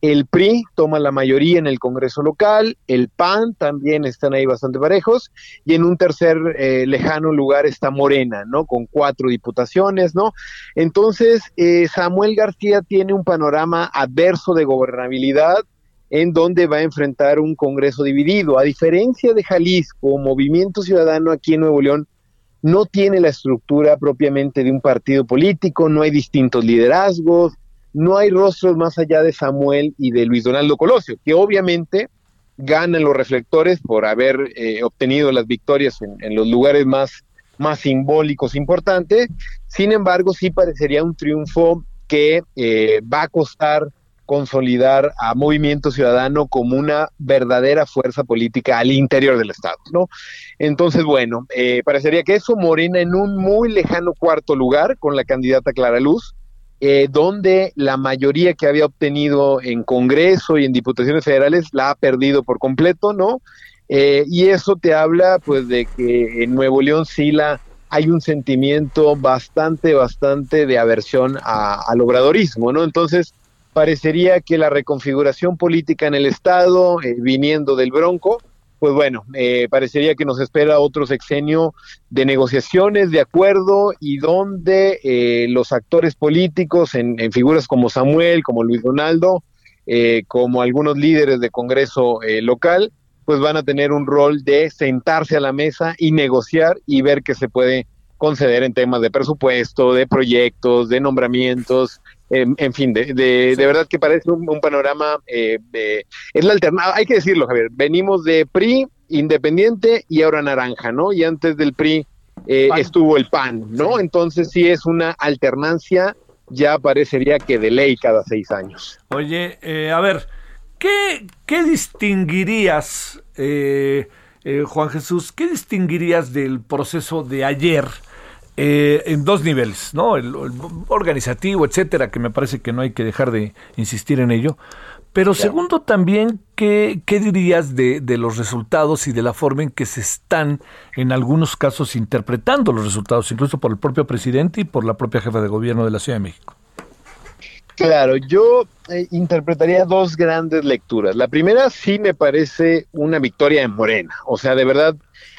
El PRI toma la mayoría en el Congreso local, el PAN también están ahí bastante parejos, y en un tercer eh, lejano lugar está Morena, ¿no? Con cuatro diputaciones, ¿no? Entonces, eh, Samuel García tiene un panorama adverso de gobernabilidad en donde va a enfrentar un Congreso dividido. A diferencia de Jalisco, Movimiento Ciudadano aquí en Nuevo León no tiene la estructura propiamente de un partido político, no hay distintos liderazgos, no hay rostros más allá de Samuel y de Luis Donaldo Colosio, que obviamente ganan los reflectores por haber eh, obtenido las victorias en, los lugares más, más simbólicos importantes. Sin embargo, sí parecería un triunfo que eh, va a costar consolidar a Movimiento Ciudadano como una verdadera fuerza política al interior del Estado, ¿no? Entonces, bueno, eh, parecería que eso, Morena en un muy lejano cuarto lugar con la candidata Clara Luz, eh, donde la mayoría que había obtenido en Congreso y en diputaciones federales la ha perdido por completo, ¿no? Eh, y eso te habla, pues, de que en Nuevo León sí la hay un sentimiento bastante, bastante de aversión al obradorismo, ¿no? Entonces, parecería que la reconfiguración política en el Estado, eh, viniendo del Bronco, pues bueno, eh, parecería que nos espera otro sexenio de negociaciones, de acuerdo, y donde eh, los actores políticos, en, figuras como Samuel, como Luis Donaldo, como algunos líderes de Congreso local, pues van a tener un rol de sentarse a la mesa y negociar y ver qué se puede conceder en temas de presupuesto, de proyectos, de nombramientos, en, fin, de, de, verdad que parece un, panorama, eh, es la alternativa, hay que decirlo, Javier, venimos de PRI, Independiente y ahora Naranja, ¿no? Y antes del PRI eh, estuvo el PAN, ¿no? Entonces sí es una alternancia, ya parecería que de ley cada seis años. Oye, eh, a ver, ¿qué, qué distinguirías, Juan Jesús, qué distinguirías del proceso de ayer? Eh, en dos niveles, ¿no? El, organizativo, etcétera, que me parece que no hay que dejar de insistir en ello. Pero segundo también, ¿qué, qué dirías de, de, los resultados y de la forma en que se están, en algunos casos, interpretando los resultados, incluso por el propio presidente y por la propia jefa de gobierno de la Ciudad de México? Claro, yo eh, interpretaría dos grandes lecturas. La primera sí me parece una victoria en Morena, o sea, de verdad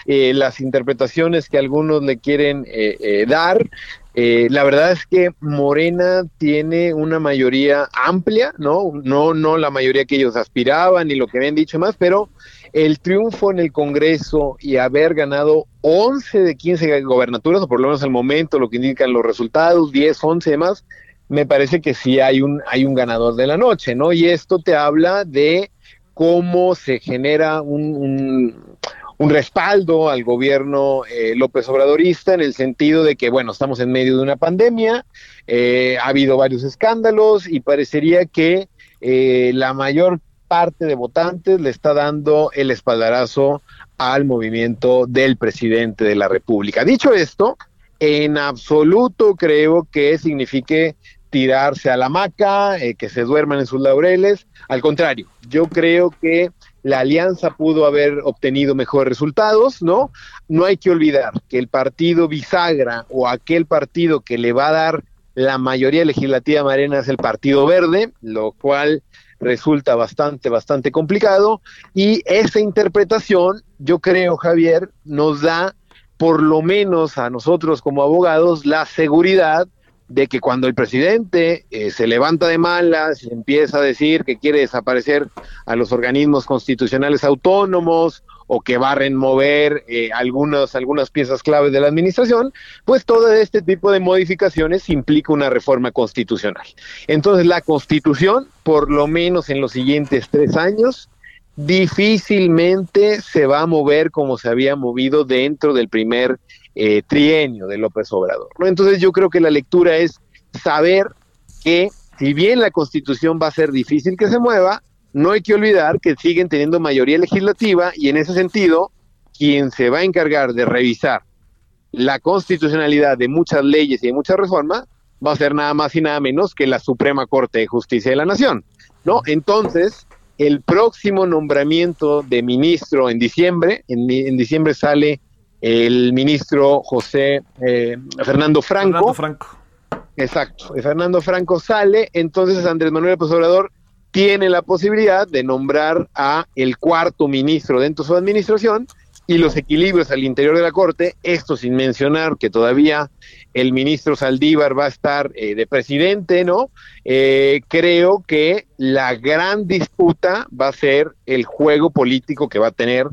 eh, las interpretaciones que algunos le quieren eh, eh, dar. la verdad es que Morena tiene una mayoría amplia, ¿no? No, no la mayoría que ellos aspiraban ni lo que habían dicho más, pero el triunfo en el Congreso y haber ganado 11 de 15 gobernaturas, o por lo menos al momento, lo que indican los resultados, 10, 11 demás, me parece que sí hay un, hay un ganador de la noche, ¿no? Y esto te habla de cómo se genera un, un respaldo al gobierno eh, López Obradorista en el sentido de que, bueno, estamos en medio de una pandemia, eh, ha habido varios escándalos y parecería que eh, la mayor parte de votantes le está dando el espaldarazo al movimiento del presidente de la República. Dicho esto, en absoluto creo que signifique tirarse a la hamaca, que se duerman en sus laureles. Al contrario, yo creo que la alianza pudo haber obtenido mejores resultados, ¿no? No hay que olvidar que el partido bisagra o aquel partido que le va a dar la mayoría legislativa marena es el Partido Verde, lo cual resulta bastante, bastante complicado y esa interpretación, yo creo, Javier, nos da por lo menos a nosotros como abogados la seguridad de que cuando el presidente eh, se levanta de malas y empieza a decir que quiere desaparecer a los organismos constitucionales autónomos o que va a remover eh, algunas, algunas piezas claves de la administración, pues todo este tipo de modificaciones implica una reforma constitucional. Entonces la constitución, por lo menos en los siguientes tres años, difícilmente se va a mover como se había movido dentro del primer eh, trienio de López Obrador. ¿no? Entonces yo creo que la lectura es saber que si bien la constitución va a ser difícil que se mueva, no hay que olvidar que siguen teniendo mayoría legislativa y en ese sentido, quien se va a encargar de revisar la constitucionalidad de muchas leyes y de muchas reformas va a ser nada más y nada menos que la Suprema Corte de Justicia de la Nación, ¿no? Entonces, el próximo nombramiento de ministro en diciembre, en, en diciembre sale el ministro José eh, Fernando Franco. Fernando Franco. Exacto, Fernando Franco sale, entonces Andrés Manuel López Obrador tiene la posibilidad de nombrar a el cuarto ministro dentro de su administración y los equilibrios al interior de la Corte, esto sin mencionar que todavía el ministro Saldívar va a estar eh, de presidente, ¿no? Eh, creo que la gran disputa va a ser el juego político que va a tener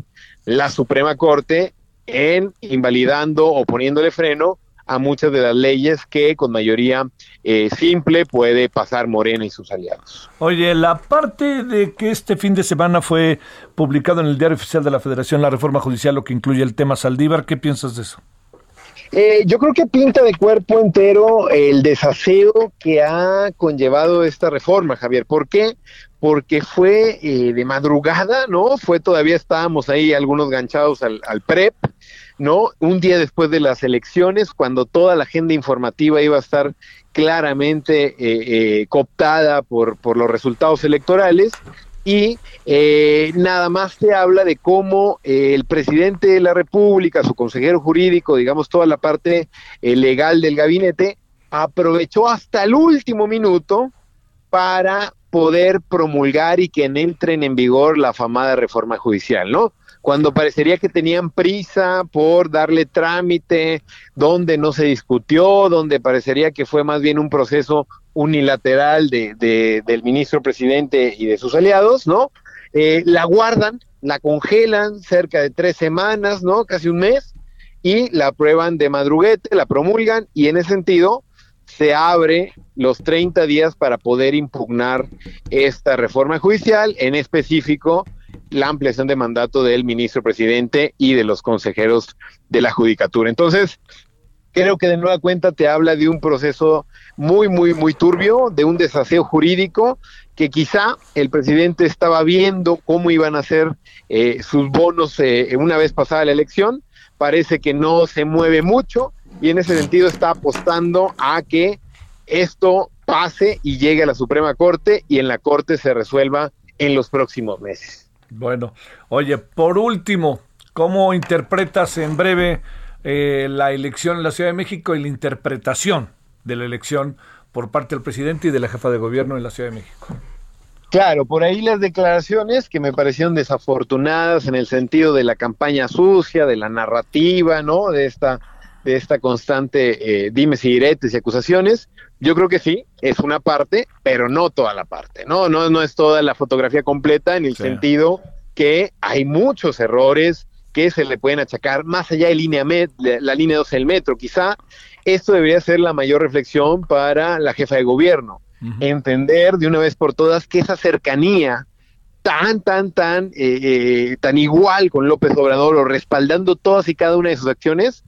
la Suprema Corte en invalidando o poniéndole freno a muchas de las leyes que con mayoría eh, simple puede pasar Morena y sus aliados. Oye, la parte de que este fin de semana fue publicado en el Diario Oficial de la Federación la reforma judicial, lo que incluye el tema Saldívar, ¿qué piensas de eso? Eh, yo creo que pinta de cuerpo entero el desaseo que ha conllevado esta reforma, Javier. ¿Por qué? Porque fue eh, de madrugada, ¿no? Fue todavía estábamos ahí algunos ganchados al, al PREP, ¿no? Un día después de las elecciones, cuando toda la agenda informativa iba a estar claramente eh, eh, cooptada por, por los resultados electorales y eh, nada más se habla de cómo eh, el presidente de la República, su consejero jurídico, digamos toda la parte eh, legal del gabinete, aprovechó hasta el último minuto para poder promulgar y que entren en vigor la afamada reforma judicial, ¿no? Cuando parecería que tenían prisa por darle trámite, donde no se discutió, donde parecería que fue más bien un proceso unilateral de, de, del ministro presidente y de sus aliados, ¿no? Eh, la guardan, la congelan cerca de tres semanas, ¿no? Casi un mes, y la aprueban de madruguete, la promulgan, y en ese sentido se abre los 30 días para poder impugnar esta reforma judicial, en específico la ampliación de mandato del ministro presidente y de los consejeros de la judicatura. Entonces, creo que de nueva cuenta te habla de un proceso muy, muy, muy turbio, de un desaseo jurídico que quizá el presidente estaba viendo cómo iban a ser eh, sus bonos eh, una vez pasada la elección, parece que no se mueve mucho y en ese sentido está apostando a que esto pase y llegue a la Suprema Corte y en la Corte se resuelva en los próximos meses. Bueno, oye, por último, ¿cómo interpretas en breve eh, la elección en la Ciudad de México y la interpretación de la elección por parte del presidente y de la jefa de gobierno en la Ciudad de México? Claro, por ahí las declaraciones que me parecieron desafortunadas en el sentido de la campaña sucia, de la narrativa, ¿no? De esta, de esta constante eh, dimes y diretes y acusaciones. Yo creo que sí, es una parte, pero no toda la parte, ¿no? No, no es toda la fotografía completa en el sí. sentido que hay muchos errores que se le pueden achacar más allá de línea met, la línea 12 del metro. Quizá esto debería ser la mayor reflexión para la jefa de gobierno entender de una vez por todas que esa cercanía tan, tan, tan, eh, eh, tan igual con López Obrador o respaldando todas y cada una de sus acciones,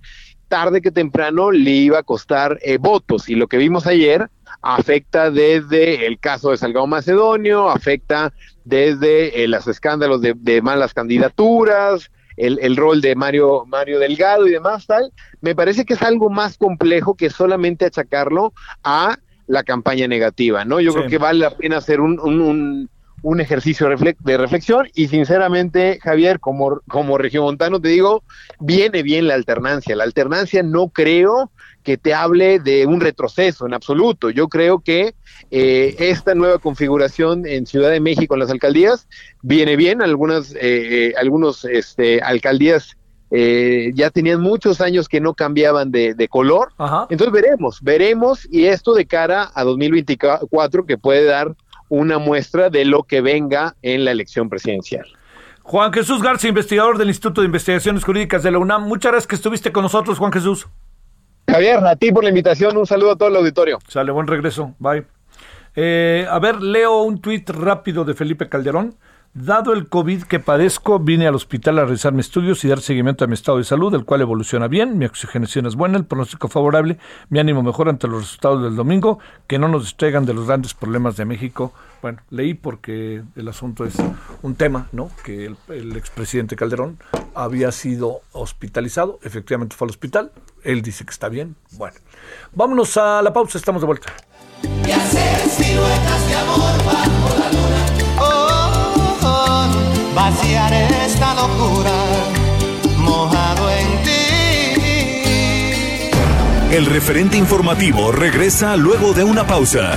tarde que temprano le iba a costar eh, votos. Y lo que vimos ayer afecta desde el caso de Salgado Macedonio, afecta desde eh, los escándalos de, de malas candidaturas, el, el, rol de Mario, Mario Delgado y demás, tal, me parece que es algo más complejo que solamente achacarlo a la campaña negativa, ¿no? Yo sí. creo que vale la pena hacer un, un, un, un ejercicio de reflexión y sinceramente, Javier, como, como regiomontano te digo, viene bien la alternancia. La alternancia no creo que te hable de un retroceso en absoluto. Yo creo que eh, esta nueva configuración en Ciudad de México en las alcaldías viene bien. Algunas, eh, eh algunos este, alcaldías eh, ya tenían muchos años que no cambiaban de, color. Entonces veremos, veremos y esto de cara a 2024 que puede dar una muestra de lo que venga en la elección presidencial. Juan Jesús García, investigador del Instituto de Investigaciones Jurídicas de la UNAM. Muchas gracias que estuviste con nosotros, Juan Jesús. Javier, a ti por la invitación, un saludo a todo el auditorio. Sale, buen regreso, bye. Eh, a ver, leo un tuit rápido de Felipe Calderón. Dado el COVID que padezco, vine al hospital a realizar mis estudios y dar seguimiento a mi estado de salud, el cual evoluciona bien, mi oxigenación es buena, el pronóstico favorable, mi ánimo mejor ante los resultados del domingo, que no nos distraigan de los grandes problemas de México. Bueno, leí porque el asunto es un tema, ¿no? Que el, el expresidente Calderón había sido hospitalizado, efectivamente fue al hospital, él dice que está bien. Bueno, vámonos a la pausa, estamos de vuelta. Y hacer siluetas de amor bajo la luna. Oh, oh, vaciar esta locura mojado en ti. El referente informativo regresa luego de una pausa.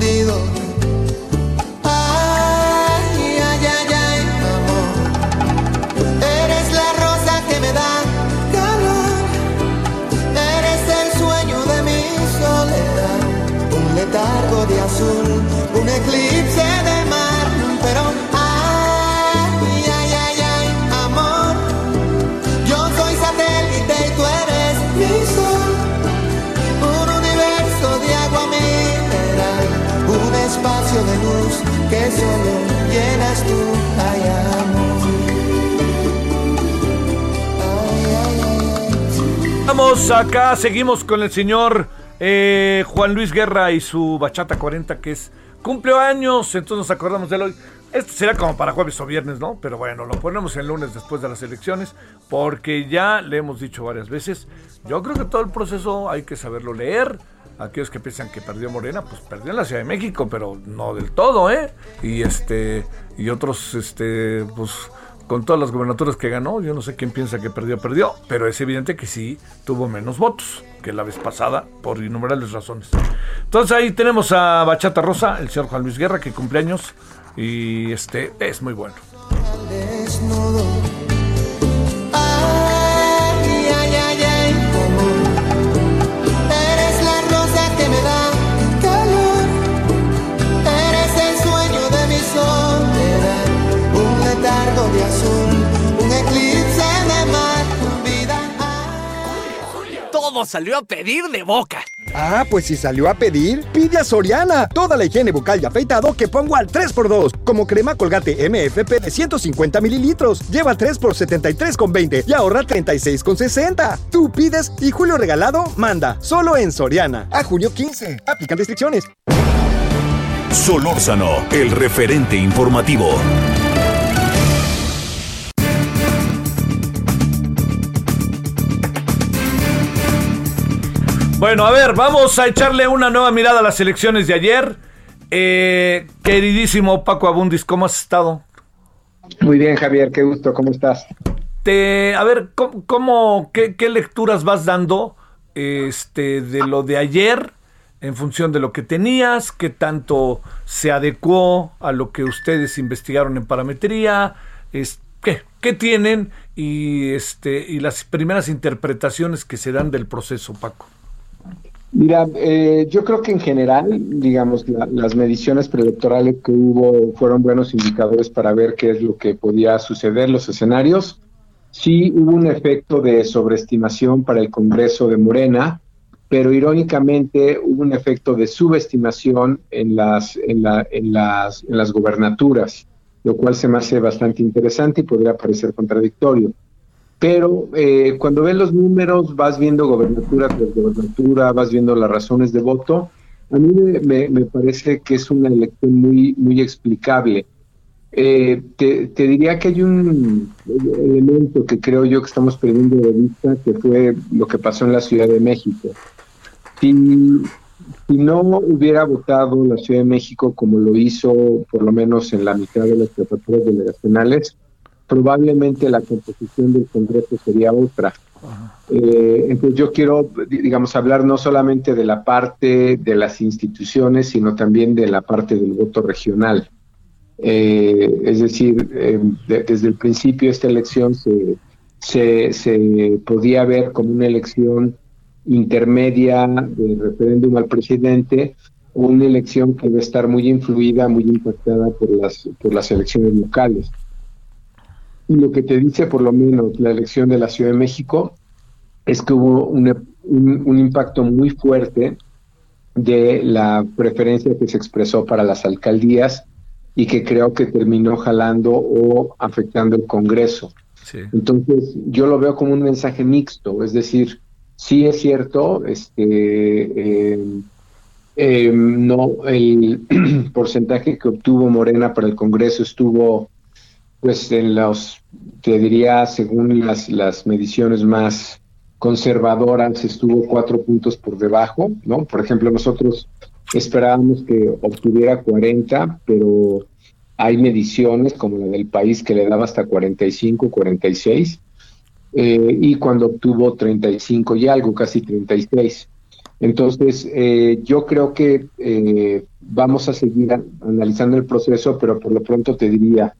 Un eclipse de mar. Pero, ay, ay, ay, ay, amor. Yo soy satélite y tú eres mi sol. Un universo de agua mineral, un espacio de luz que solo llenas tú, ay amor. Vamos acá, seguimos con el señor eh, Juan Luis Guerra y su Bachata 40, que es cumpleaños, entonces nos acordamos de hoy. Este será como para jueves o viernes, ¿no? Pero bueno, lo ponemos el lunes después de las elecciones, porque ya le hemos dicho varias veces, yo creo que todo el proceso hay que saberlo leer. Aquellos que piensan que perdió Morena, pues perdió en la Ciudad de México, pero no del todo, ¿eh? Y este, y otros, este, pues con todas las gobernaturas que ganó, yo no sé quién piensa que perdió, perdió, pero es evidente que sí tuvo menos votos que la vez pasada por innumerables razones. Entonces ahí tenemos a Bachata Rosa, el señor Juan Luis Guerra, que cumpleaños y este es muy bueno. Todo salió a pedir de boca. Ah, pues si salió a pedir, pide a Soriana. Toda la higiene bucal y afeitado que pongo al 3x2. Como crema colgate MFP de 150 mililitros. Lleva 3 por 73,20 y ahorra 36,60. Tú pides y Julio Regalado manda. Solo en Soriana. A junio 15. Aplican restricciones. Solórzano, el referente informativo. Bueno, a ver, vamos a echarle una nueva mirada a las elecciones de ayer. Eh, queridísimo Paco Abundis, ¿cómo has estado? Muy bien, Javier, qué gusto, ¿cómo estás? Te, a ver, ¿cómo, cómo- qué, qué lecturas vas dando este, de lo de ayer en función de lo que tenías, qué tanto se adecuó a lo que ustedes investigaron en parametría, es, ¿qué, qué tienen y, este, y las primeras interpretaciones que se dan del proceso, Paco. Mira, eh, yo creo que en general, digamos, las mediciones preelectorales que hubo fueron buenos indicadores para ver qué es lo que podía suceder, los escenarios. Sí hubo un efecto de sobreestimación para el Congreso de Morena, pero irónicamente hubo un efecto de subestimación en las, en, la, en las, en las gobernaturas, lo cual se me hace bastante interesante y podría parecer contradictorio. Pero eh, cuando ves los números, vas viendo gobernatura tras gobernatura, vas viendo las razones de voto. A mí me, parece que es una elección muy, muy explicable. Eh, te, te, diría que hay un elemento que creo yo que estamos perdiendo de vista, que fue lo que pasó en la Ciudad de México. Si, si no hubiera votado la Ciudad de México como lo hizo por lo menos en la mitad de las prefecturas delegacionales, probablemente la composición del Congreso sería otra. Eh, entonces yo quiero, digamos, hablar no solamente de la parte de las instituciones, sino también de la parte del voto regional. Eh, es decir, eh, desde el principio esta elección se, se, se, podía ver como una elección intermedia de referéndum al presidente, una elección que va a estar muy influida, muy impactada por las, por las elecciones locales lo que te dice por lo menos la elección de la Ciudad de México es que hubo un, un, impacto muy fuerte de la preferencia que se expresó para las alcaldías y que creo que terminó jalando o afectando el Congreso. Entonces, yo lo veo como un mensaje mixto, es decir, sí es cierto, este, eh, eh, no, el [CLEARS THROAT] porcentaje que obtuvo Morena para el Congreso estuvo pues en los, te diría, según las, las mediciones más conservadoras, estuvo cuatro puntos por debajo, ¿no? Por ejemplo, nosotros esperábamos que obtuviera 40, pero hay mediciones como la del país que le daba hasta 45, 46, eh, y cuando obtuvo 35 y algo, casi 36. Entonces, eh, yo creo que eh, vamos a seguir analizando el proceso, pero por lo pronto te diría,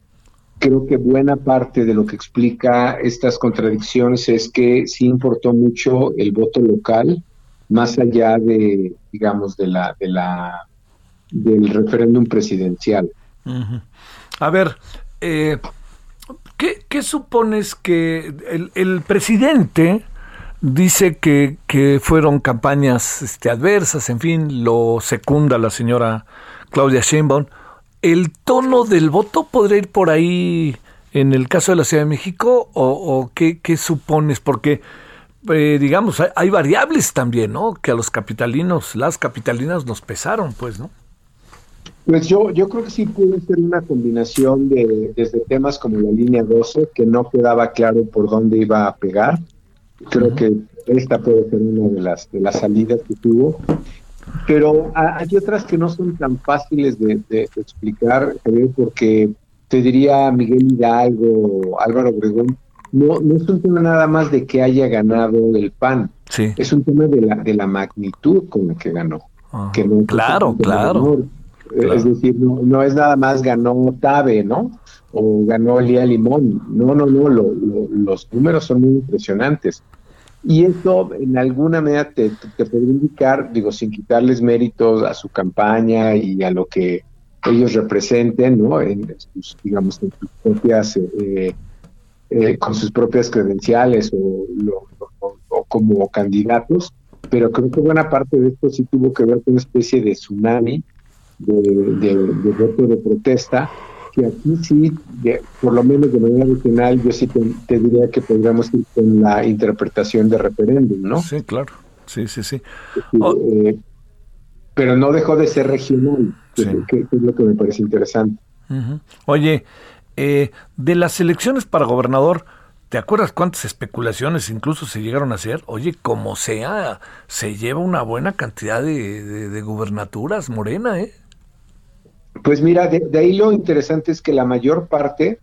creo que buena parte de lo que explica estas contradicciones es que sí importó mucho el voto local, más allá de, digamos, de la, de la, del referéndum presidencial. A ver, eh, ¿qué, supones que el, presidente dice que, que, fueron campañas este, adversas, en fin, lo secunda la señora Claudia Sheinbaum? ¿El tono del voto podría ir por ahí en el caso de la Ciudad de México o, qué, supones? Porque, eh, digamos, hay, variables también, ¿no? Que a los capitalinos, las capitalinas nos pesaron, pues, ¿no? Pues yo, yo creo que sí puede ser una combinación de desde temas como la línea 12, que no quedaba claro por dónde iba a pegar. Creo que esta puede ser una de las, de las salidas que tuvo. Pero hay otras que no son tan fáciles de, explicar, porque te diría Miguel Hidalgo, Álvaro Obregón, no, no es un tema nada más de que haya ganado el PAN, es un tema de la, de la magnitud con la que ganó. Ah, que claro, claro. Es decir, no, no, es nada más ganó Tabe, ¿no? O ganó Lía Limón. No, no, no, los números son muy impresionantes. Y eso en alguna medida te, te, puede indicar, digo, sin quitarles méritos a su campaña y a lo que ellos representen, ¿no? En sus, digamos, en sus propias, eh, eh, con sus propias credenciales o, como candidatos, pero creo que buena parte de esto sí tuvo que ver con una especie de tsunami de, de, de voto de protesta que aquí sí, por lo menos de manera regional, yo sí te, diría que podríamos ir con la interpretación de referéndum, ¿no? Sí, claro. Sí, sí, sí. Eh, pero no dejó de ser regional, que, es lo que me parece interesante. Oye, eh, de las elecciones para gobernador, ¿te acuerdas cuántas especulaciones incluso se llegaron a hacer? Oye, como sea, se lleva una buena cantidad de, de, de gubernaturas, Morena, ¿eh? Pues mira, de, ahí lo interesante es que la mayor parte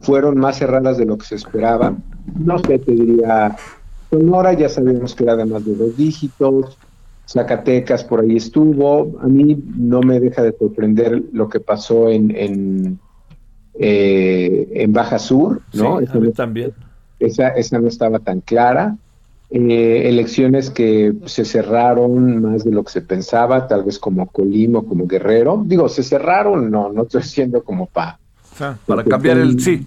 fueron más cerradas de lo que se esperaba. No sé, te diría, Sonora ya sabemos que era de más de dos dígitos, Zacatecas por ahí estuvo. A mí no me deja de sorprender lo que pasó en, en, eh, en Baja Sur, ¿no? Sí, a mí también. Esa, esa no estaba tan clara. Eh, elecciones que se cerraron más de lo que se pensaba, tal vez como Colima o como Guerrero. Digo, se cerraron, no, no estoy diciendo como pa, para cambiar el sí.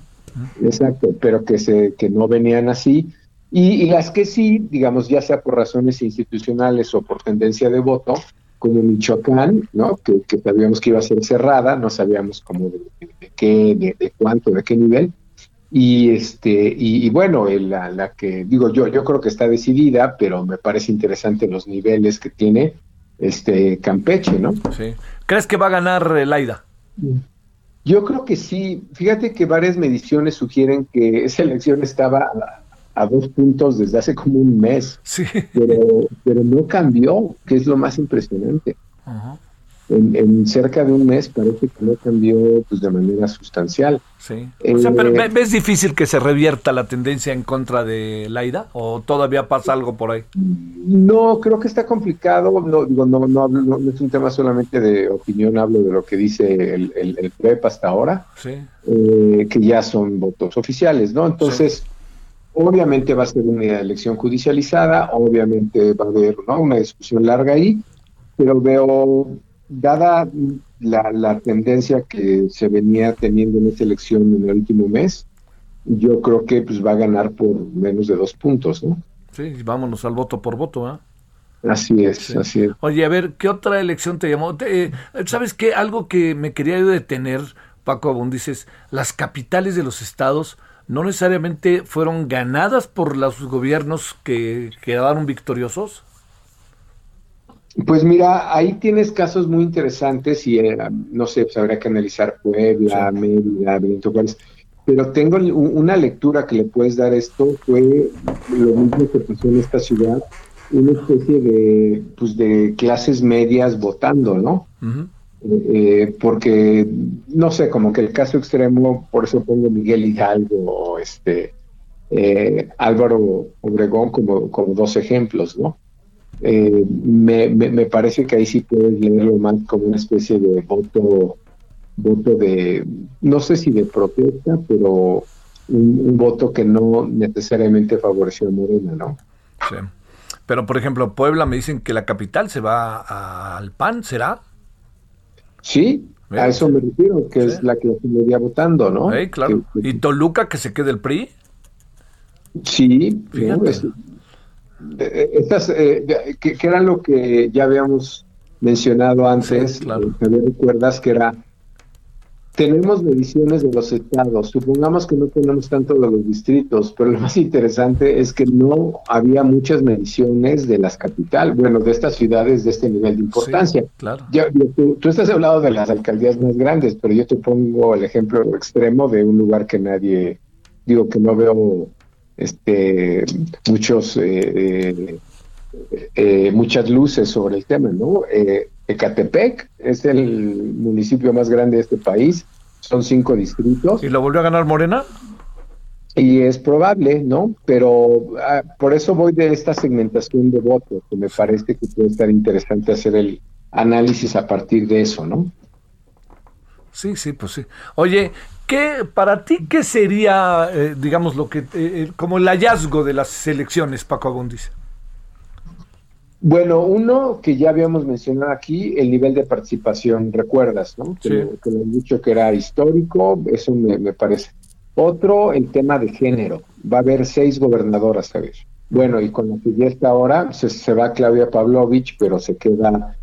Exacto, pero que, se, que no venían así. Y, y, las que sí, digamos, ya sea por razones institucionales o por tendencia de voto, como Michoacán, ¿no? Que, que sabíamos que iba a ser cerrada, no sabíamos cómo de, de qué, de, de, cuánto, de qué nivel. Y este, y, y bueno, la, la, que digo yo, yo creo que está decidida, pero me parece interesante los niveles que tiene este Campeche, ¿no? Sí. ¿Crees que va a ganar Laida? Yo creo que sí. Fíjate que varias mediciones sugieren que esa elección estaba a, a dos puntos desde hace como un mes. Sí. Pero, pero no cambió, que es lo más impresionante. Uh -huh. En, en, cerca de un mes parece que no cambió pues, de manera sustancial. Sí. O sea, pero ¿ves difícil que se revierta la tendencia en contra de Laida? ¿O todavía pasa algo por ahí? No, creo que está complicado. No, digo, no, no, no, no es un tema solamente de opinión, hablo de lo que dice el, el, el PREP hasta ahora, sí. eh, que ya son votos oficiales, ¿no? Entonces. Sí. Obviamente va a ser una elección judicializada, obviamente va a haber ¿no? una discusión larga ahí, pero veo dada la, la, tendencia que se venía teniendo en esta elección en el último mes, yo creo que pues va a ganar por menos de dos puntos, ¿no? Sí, vámonos al voto por voto, ¿eh? Así es, sí. así es. Oye, a ver, ¿qué otra elección te llamó? Te, eh, ¿Sabes qué? Algo que me quería yo detener, Paco Abundices, las capitales de los estados no necesariamente fueron ganadas por los gobiernos que quedaron victoriosos. Pues mira, ahí tienes casos muy interesantes y eh, no sé, pues habría que analizar Puebla, sí. Mérida, Benito Juárez. Pero tengo una lectura que le puedes dar esto, fue lo mismo que pasó en esta ciudad, una especie de, pues de clases medias votando, ¿no? Uh -huh. eh, porque, no sé, como que el caso extremo, por eso pongo Miguel Hidalgo, este, eh, Álvaro Obregón como, como dos ejemplos, ¿no? Eh, me, me, me, parece que ahí sí puedes leerlo más como una especie de voto, voto de, no sé si de protesta, pero un, un voto que no necesariamente favoreció a Morena, ¿no? Sí. Pero, por ejemplo, Puebla me dicen que la capital se va al PAN, ¿será? Sí, a eso me refiero, que sí. es la que seguiría votando, ¿no? Sí, claro. Que, ¿Y Toluca que se quede el PRI? Sí, fíjate. Es, estas, eh, que, que, era lo que ya habíamos mencionado antes, sí, claro. eh, recuerdas que era, tenemos mediciones de los estados, supongamos que no tenemos tanto de los distritos, pero lo más interesante es que no había muchas mediciones de las capitales, bueno, de estas ciudades de este nivel de importancia. Sí, claro. Tú, tú, estás hablando de las alcaldías más grandes, pero yo te pongo el ejemplo extremo de un lugar que nadie, digo que no veo este muchos eh, eh, muchas luces sobre el tema, ¿no? Eh, Ecatepec es el municipio más grande de este país, son cinco distritos. ¿Y lo volvió a ganar Morena? Y es probable, ¿no? Pero ah, por eso voy de esta segmentación de votos, que me parece que puede estar interesante hacer el análisis a partir de eso, ¿no? Sí, sí, pues sí. Oye, ¿qué, para ti, qué sería, eh, digamos, lo que, eh, como el hallazgo de las elecciones, Paco Abundis? Bueno, uno que ya habíamos mencionado aquí, el nivel de participación, recuerdas, ¿no? Sí. que lo han dicho que era histórico, eso me, me, parece. Otro, el tema de género. Va a haber seis gobernadoras, ¿sabes? Bueno, y con lo que ya está ahora, se, se va Claudia Pavlovich, pero se queda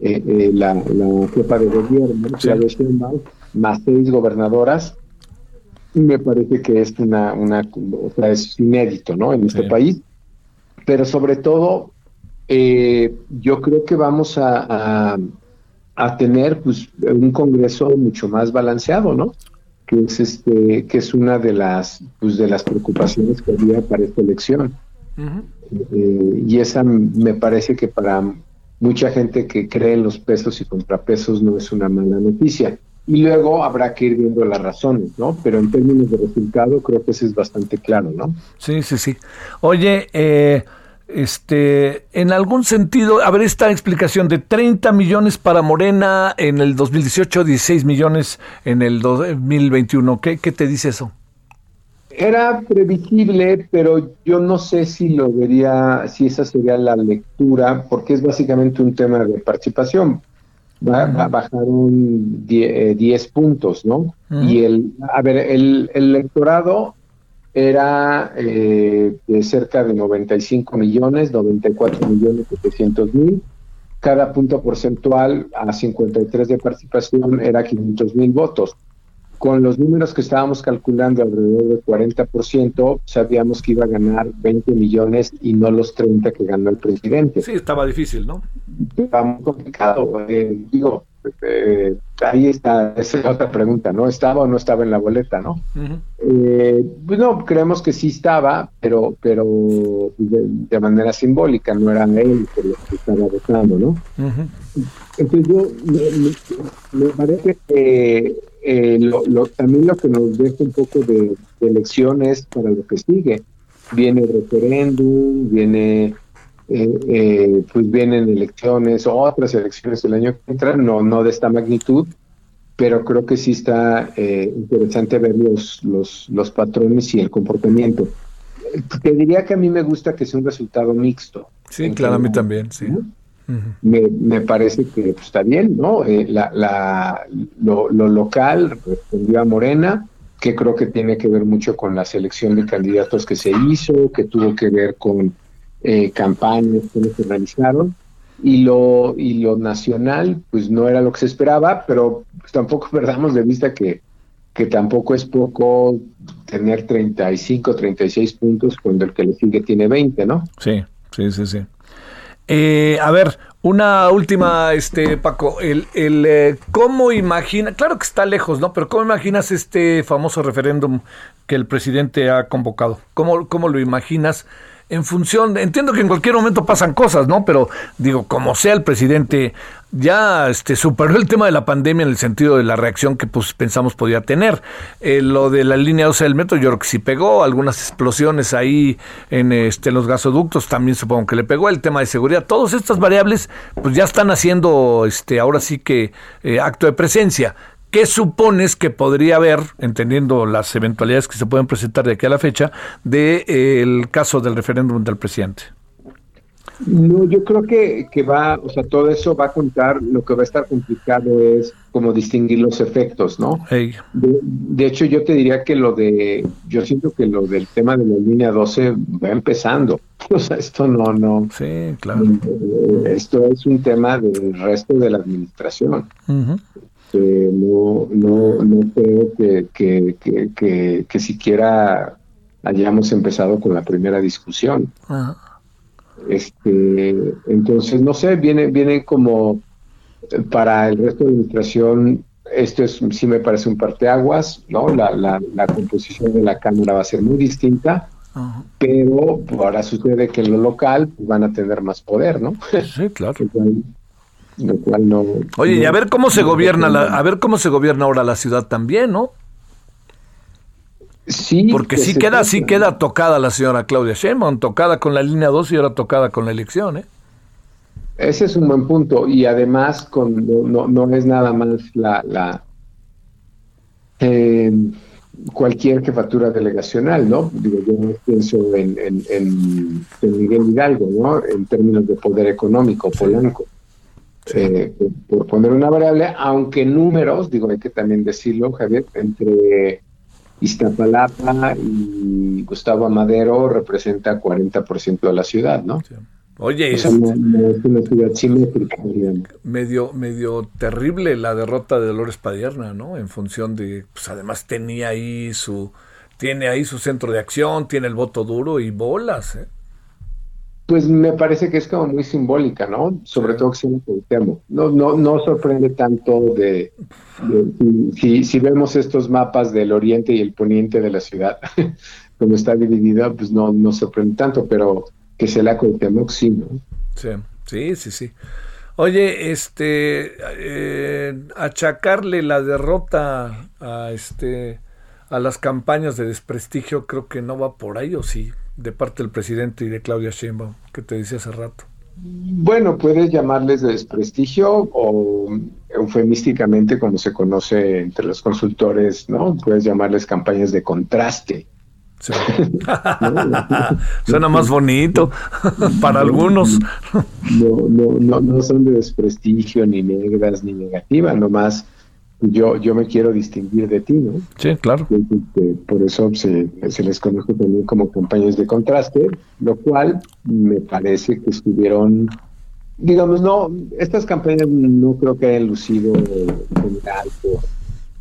eh, eh, la, la, jefa de gobierno, sí. Claudia Sheinbaum, más seis gobernadoras. Me parece que es una, una o sea, es inédito, ¿no? En este sí. país. Pero sobre todo, eh, yo creo que vamos a, a, a, tener pues, un Congreso mucho más balanceado, ¿no? Que es, este, que es una de las, pues, de las preocupaciones que había para esta elección. Uh -huh. eh, y esa me parece que para mucha gente que cree en los pesos y contrapesos no es una mala noticia. Y luego habrá que ir viendo las razones, ¿no? Pero en términos de resultado creo que eso es bastante claro, ¿no? Sí, sí, sí. Oye, eh, Este, en algún sentido, a ver esta explicación de 30 millones para Morena en el 2018, 16 millones en el 2021. ¿Qué, qué te dice eso? Era previsible, pero yo no sé si lo vería, si esa sería la lectura, porque es básicamente un tema de participación. Va, bajaron 10 eh, puntos, ¿no? Y el, a ver, el, el electorado era eh, de cerca de 95 millones, 94 millones 700 mil. Cada punto porcentual a 53 de participación era 500 mil votos con los números que estábamos calculando alrededor del 40%, sabíamos que iba a ganar 20 millones y no los 30 que ganó el presidente. Sí, estaba difícil, ¿no? Estaba muy complicado. Eh, digo, eh, ahí está, esa es otra pregunta, ¿no? ¿Estaba o no estaba en la boleta, no? Eh, pues no, creemos que sí estaba, pero pero de, manera simbólica, no era él por lo que estaba votando, ¿no? Entonces yo me parece que eh, lo, también lo que nos deja un poco de, elecciones para lo que sigue. Viene referéndum, viene eh, eh, pues vienen elecciones, otras elecciones el año que entra, no, no de esta magnitud, pero creo que sí está interesante ver los, los, los patrones y el comportamiento. Te diría que a mí me gusta que sea un resultado mixto. Sí, claro, a mí también, sí me, me, parece que pues, está bien, ¿no? Eh, la, la, lo, local respondió a Morena, que creo que tiene que ver mucho con la selección de candidatos que se hizo, que tuvo que ver con eh, campañas que se realizaron. Y lo, y lo nacional, pues no era lo que se esperaba, pero pues, tampoco [LAUGHS] perdamos de vista que, que tampoco es poco tener 35, 36 puntos cuando el que le sigue tiene 20, ¿no? Sí, sí, sí, sí. Eh, a ver, una última, este Paco, el, el eh, cómo imagina, claro que está lejos, ¿no? Pero cómo imaginas este famoso referéndum que el presidente ha convocado. ¿Cómo, cómo lo imaginas? En función, entiendo que en cualquier momento pasan cosas, ¿no? Pero digo, como sea el presidente, ya este, superó el tema de la pandemia en el sentido de la reacción que pues pensamos podía tener. Eh, lo de la línea 12 del metro, yo creo que sí pegó, algunas explosiones ahí en, este, los gasoductos también supongo que le pegó, el tema de seguridad, todas estas variables pues ya están haciendo este, ahora sí que eh, acto de presencia. ¿Qué supones que podría haber, entendiendo las eventualidades que se pueden presentar de aquí a la fecha, del de, eh, caso del referéndum del presidente? No, yo creo que, que va, o sea, todo eso va a contar, lo que va a estar complicado es como distinguir los efectos, ¿no? De, hecho, yo te diría que lo de, yo siento que lo del tema de la línea 12 va empezando. [LAUGHS] O sea, esto no, no. Sí, claro. Eh, esto es un tema del resto de la administración no, no, no creo que, que, que, siquiera hayamos empezado con la primera discusión. Este, entonces, no sé, viene, viene como para el resto de la administración, esto es, sí me parece un parteaguas, ¿no? La, la, la composición de la Cámara va a ser muy distinta. Pero ahora sucede que en lo local pues, van a tener más poder, ¿no? Sí, claro. [LAUGHS] no. Oye, y a ver cómo se gobierna, la, a ver cómo se gobierna ahora la ciudad también, ¿no? Sí. Porque sí queda, sí queda tocada la señora Claudia Sheinbaum, tocada con la línea 2 y ahora tocada con la elección, ¿eh? Ese es un buen punto y además con no, no, es nada más la, la eh, cualquier jefatura delegacional, ¿no? Digo, yo pienso en, en, en, Miguel Hidalgo, ¿no? En términos de poder económico, Polanco. Eh, por poner una variable, aunque números, digo, hay que también decirlo, Javier, entre Iztapalapa y Gustavo Amadero representa 40% de la ciudad, ¿no? Oye, es, una ciudad simétrica, Medio, medio terrible la derrota de Dolores Padierna, ¿no? En función de, pues además tenía ahí su, tiene ahí su centro de acción, tiene el voto duro y bolas, ¿eh? Pues me parece que es como muy simbólica, ¿no? Sobre todo que se No, no, no sorprende tanto de, si, si, vemos estos mapas del oriente y el poniente de la ciudad, [LAUGHS] como está dividida, pues no, no sorprende tanto, pero que se la Cuauhtémoc sí, ¿no? Sí, sí, sí, sí. Oye, este, eh, achacarle la derrota a este, a las campañas de desprestigio, creo que no va por ahí, ¿o sí? De parte del presidente y de Claudia Sheinbaum, que te decía hace rato. Bueno, puedes llamarles de desprestigio o eufemísticamente, como se conoce entre los consultores, ¿no? Puedes llamarles campañas de contraste. [LAUGHS] [LAUGHS] Suena más bonito [LAUGHS] para algunos. No, no, no, no son de desprestigio, ni negras, ni negativas, nomás yo, yo me quiero distinguir de ti, ¿no? Sí, claro. Este, por eso se, se, les conoce también como campañas de contraste, lo cual me parece que estuvieron, digamos, no, estas campañas no creo que hayan lucido general por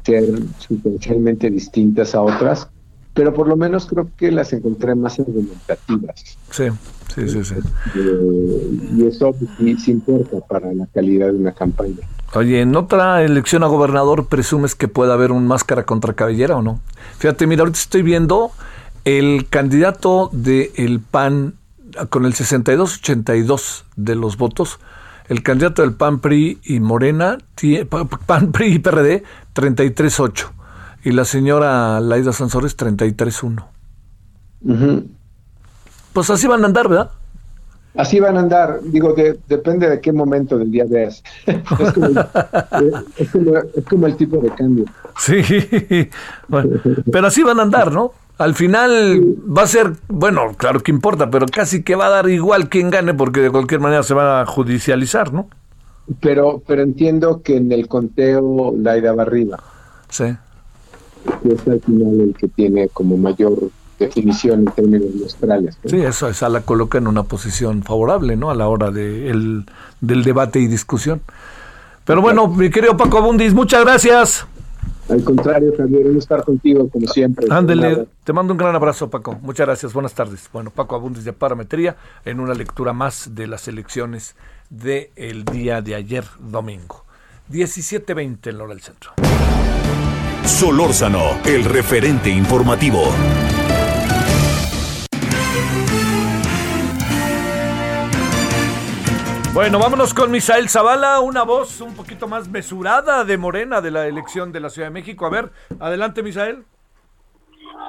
ser sustancialmente distintas a otras, pero por lo menos creo que las encontré más argumentativas. Sí, sí, sí, sí. Eh, y eso sí, sí importa para la calidad de una campaña. Oye, ¿en otra elección a gobernador presumes que pueda haber un máscara contra cabellera o no? Fíjate, mira, ahorita estoy viendo el candidato del PAN con el 62-82 de los votos, el candidato del PAN, PRI y Morena, PAN, PRI y PRD, 33-8. Y la señora Laida Sansores, 33-1. Pues así van a andar, ¿verdad? Así van a andar, digo, depende de qué momento del día veas. [LAUGHS] es, como el, es, como, el tipo de cambio. Sí, [LAUGHS] pero así van a andar, ¿no? Al final va a ser, bueno, claro que importa, pero casi que va a dar igual quien gane porque de cualquier manera se va a judicializar, ¿no? Pero, pero entiendo que en el conteo Laida va arriba. Sí. es al final el que tiene como mayor definición en términos muestrales. Sí, eso esa la coloca en una posición favorable, ¿no? A la hora de el, del debate y discusión. Pero bueno, mi querido Paco Abundis, muchas gracias. Al contrario, Javier, un estar contigo como siempre. Ándele, te mando un gran abrazo, Paco. Muchas gracias, buenas tardes. Bueno, Paco Abundis de Parametría en una lectura más de las elecciones del día de ayer, domingo. 17.20 en la hora del centro. Solórzano, el referente informativo. Bueno, vámonos con Misael Zavala, una voz un poquito más mesurada de Morena de la elección de la Ciudad de México. A ver, adelante Misael.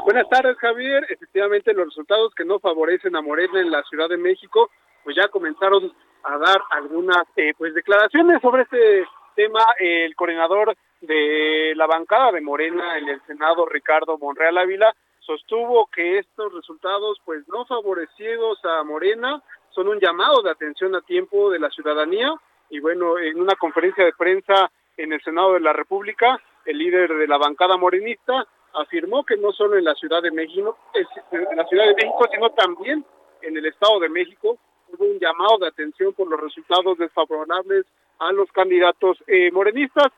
Buenas tardes Javier, efectivamente los resultados que no favorecen a Morena en la Ciudad de México, pues ya comenzaron a dar algunas eh, pues declaraciones sobre este tema. El coordinador de la bancada de Morena en el Senado, Ricardo Monreal Ávila, sostuvo que estos resultados pues no favorecidos a Morena son un llamado de atención a tiempo de la ciudadanía y bueno, en una conferencia de prensa en el Senado de la República, el líder de la bancada morenista afirmó que no solo en la Ciudad de México, en la Ciudad de México, sino también en el Estado de México hubo un llamado de atención por los resultados desfavorables a los candidatos eh, morenistas.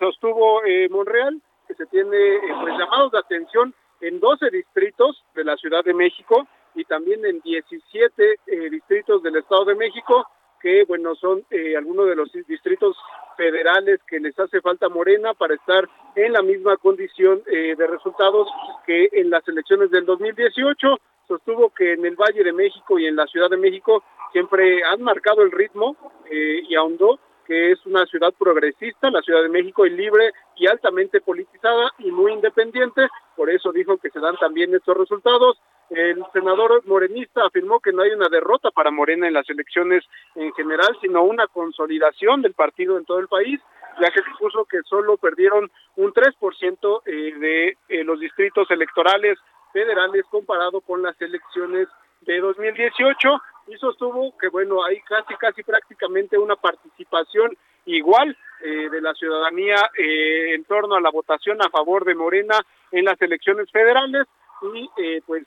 Sostuvo eh, Monreal que se tiene eh, pues, llamados de atención en 12 distritos de la Ciudad de México y también en 17 eh, distritos del Estado de México, que bueno, son eh, algunos de los distritos federales que les hace falta Morena para estar en la misma condición eh, de resultados que en las elecciones del 2018. Sostuvo que en el Valle de México y en la Ciudad de México siempre han marcado el ritmo y ahondó que es una ciudad progresista, la Ciudad de México, y libre y altamente politizada y muy independiente. Por eso dijo que se dan también estos resultados. El senador morenista afirmó que no hay una derrota para Morena en las elecciones en general, sino una consolidación del partido en todo el país, ya que expuso que solo perdieron un 3% eh, de eh, los distritos electorales federales comparado con las elecciones de 2018 y sostuvo que bueno hay casi casi prácticamente una participación igual eh, de la ciudadanía eh, en torno a la votación a favor de Morena en las elecciones federales y eh, pues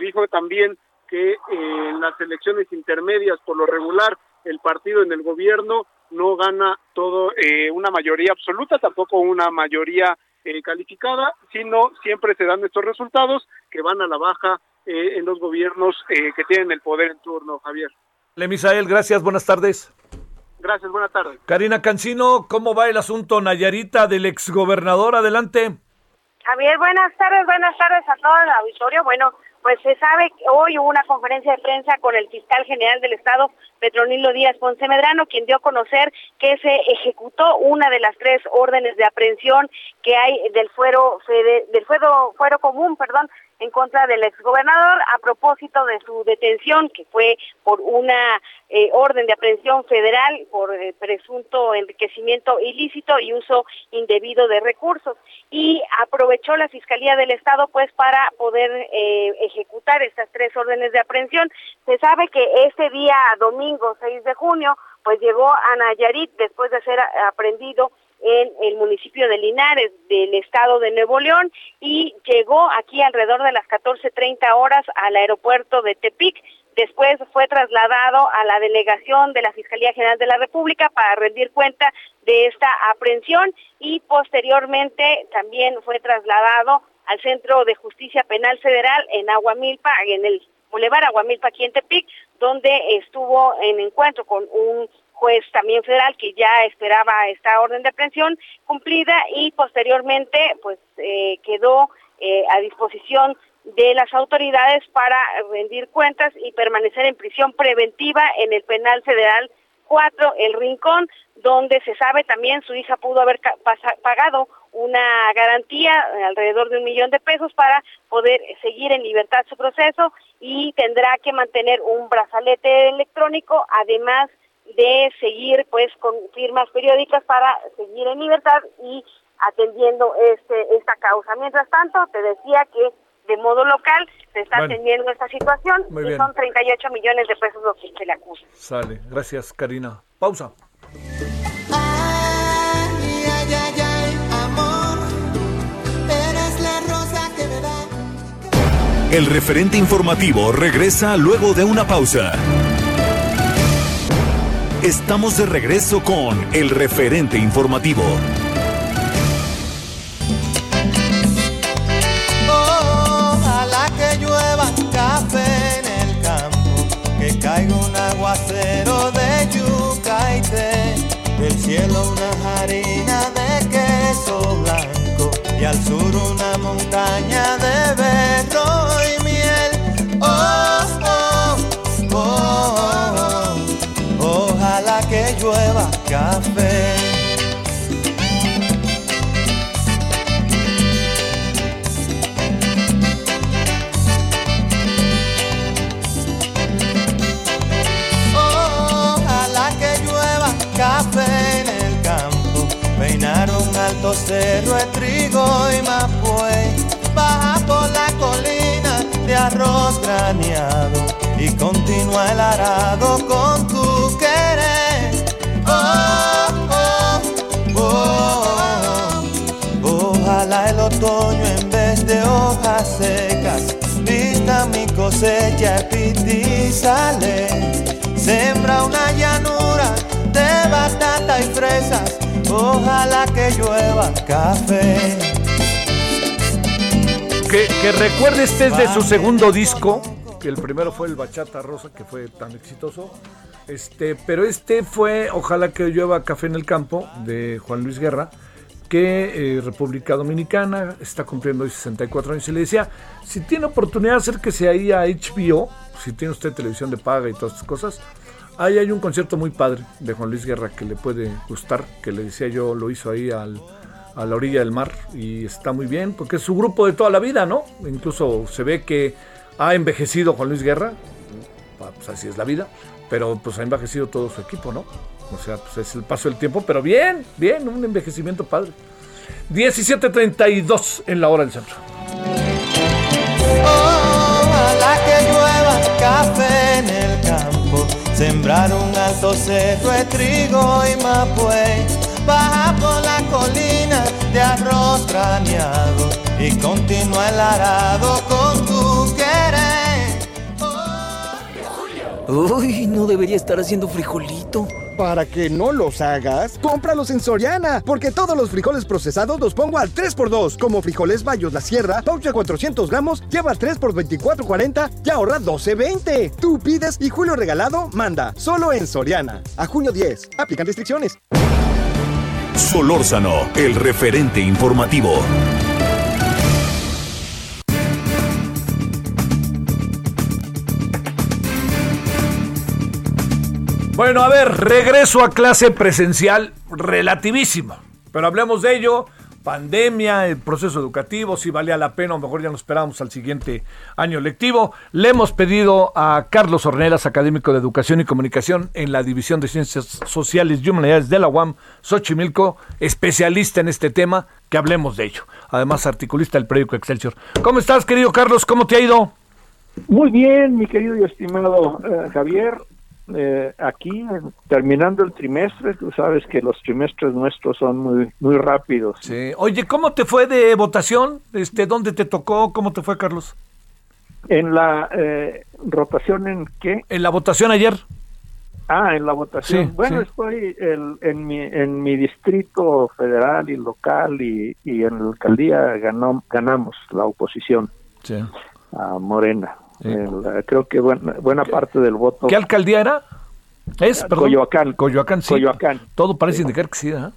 dijo también que en las elecciones intermedias por lo regular el partido en el gobierno no gana todo una mayoría absoluta tampoco una mayoría calificada sino siempre se dan estos resultados que van a la baja eh, en los gobiernos eh, que tienen el poder en turno, Javier. Le Misael, gracias, buenas tardes. Gracias, buenas tardes. Karina Cancino, ¿cómo va el asunto Nayarita del exgobernador? Adelante. Javier, buenas tardes, buenas tardes a todo el auditorio. Bueno, pues se sabe que hoy hubo una conferencia de prensa con el fiscal general del Estado, Petronilo Díaz Ponce Medrano, quien dio a conocer que se ejecutó una de las tres órdenes de aprehensión que hay del fuero, del fuero, fuero común, perdón, en contra del exgobernador a propósito de su detención, que fue por una eh, orden de aprehensión federal por eh, presunto enriquecimiento ilícito y uso indebido de recursos. Y aprovechó la Fiscalía del Estado pues para poder eh, ejecutar estas tres órdenes de aprehensión. Se sabe que este día domingo 6 de junio pues llegó a Nayarit después de ser aprendido en el municipio de Linares del estado de Nuevo León y llegó aquí alrededor de las 14.30 horas al aeropuerto de Tepic. Después fue trasladado a la delegación de la Fiscalía General de la República para rendir cuenta de esta aprehensión y posteriormente también fue trasladado al Centro de Justicia Penal Federal en Aguamilpa, en el Boulevard Aguamilpa aquí en Tepic, donde estuvo en encuentro con un juez también federal que ya esperaba esta orden de aprehensión cumplida y posteriormente pues eh, quedó eh, a disposición de las autoridades para rendir cuentas y permanecer en prisión preventiva en el penal federal 4 El Rincón, donde se sabe también su hija pudo haber pagado una garantía alrededor de un millón de pesos para poder seguir en libertad su proceso y tendrá que mantener un brazalete electrónico, además de seguir pues con firmas periódicas para seguir en libertad y atendiendo este esta causa. Mientras tanto, te decía que de modo local se está atendiendo esta situación y son 38 millones de pesos lo que se le acusa. Sale, gracias Karina. Pausa. El referente informativo regresa luego de una pausa. Estamos de regreso con el referente informativo. Ojalá que llueva café en el campo, que caiga un aguacero de yuca y té, del cielo una harina de queso blanco y al sur una montaña de café. Ojalá que llueva café en el campo, peinar un alto cerro de trigo y mapuey, baja por la colina de arroz graneado y continúa el arado con tu hojas secas vista mi cosecha y sale. Sembra una llanura de batata y fresas. Ojalá que llueva café. Que, que recuerde este es de su segundo disco, que el primero fue el Bachata Rosa, que fue tan exitoso. Este, pero este fue Ojalá que llueva café en el campo, de Juan Luis Guerra, que eh, República Dominicana está cumpliendo hoy 64 años. Y le decía, si tiene oportunidad, acérquese ahí a HBO, si tiene usted televisión de paga y todas estas cosas. Ahí hay un concierto muy padre de Juan Luis Guerra que le puede gustar, que le decía yo, lo hizo ahí al, a la orilla del mar y está muy bien, porque es su grupo de toda la vida, ¿no? Incluso se ve que ha envejecido Juan Luis Guerra, pues así es la vida, pero pues ha envejecido todo su equipo, ¿no? O sea, pues es el paso del tiempo, pero bien, bien, un envejecimiento padre. 17.32 en la hora del centro. Ojalá que llueva café en el campo, sembrar un alto cerro de trigo y mapuey, baja por la colina de arroz graneado y continúa el arado con Uy, no debería estar haciendo frijolito. Para que no los hagas, cómpralos en Soriana, porque todos los frijoles procesados los pongo al 3x2, como frijoles Bayos La Sierra, pouch de 400 gramos, lleva 3 por 24.40 y ahorra 12.20. Tú pides y Julio Regalado manda, solo en Soriana. A junio 10, aplican restricciones. Solórzano, el referente informativo. Bueno, a ver, regreso a clase presencial relativísima. Pero hablemos de ello pandemia, el proceso educativo, si valía la pena, o mejor ya nos esperamos al siguiente año lectivo. Le hemos pedido a Carlos Ornelas, académico de Educación y Comunicación en la División de Ciencias Sociales y Humanidades de la UAM, Xochimilco, especialista en este tema, que hablemos de ello. Además, articulista del periódico Excelsior. ¿Cómo estás, querido Carlos? ¿Cómo te ha ido? Muy bien, mi querido y estimado eh, Javier. Eh, aquí terminando el trimestre, tú sabes que los trimestres nuestros son muy muy rápidos. Sí. Oye, ¿cómo te fue de votación? Este, ¿dónde te tocó? ¿Cómo te fue, Carlos? En la eh, rotación en qué? En la votación ayer. Ah, en la votación. Sí, bueno, sí. estoy el- en mi en mi distrito federal y local y, y en la alcaldía ganó, ganamos la oposición Sí. a Morena. El, creo que buena, buena parte del voto. ¿Qué alcaldía era? Es, perdón. Coyoacán. Coyoacán, sí. Coyoacán. Todo parece indicar que sí, ¿eh?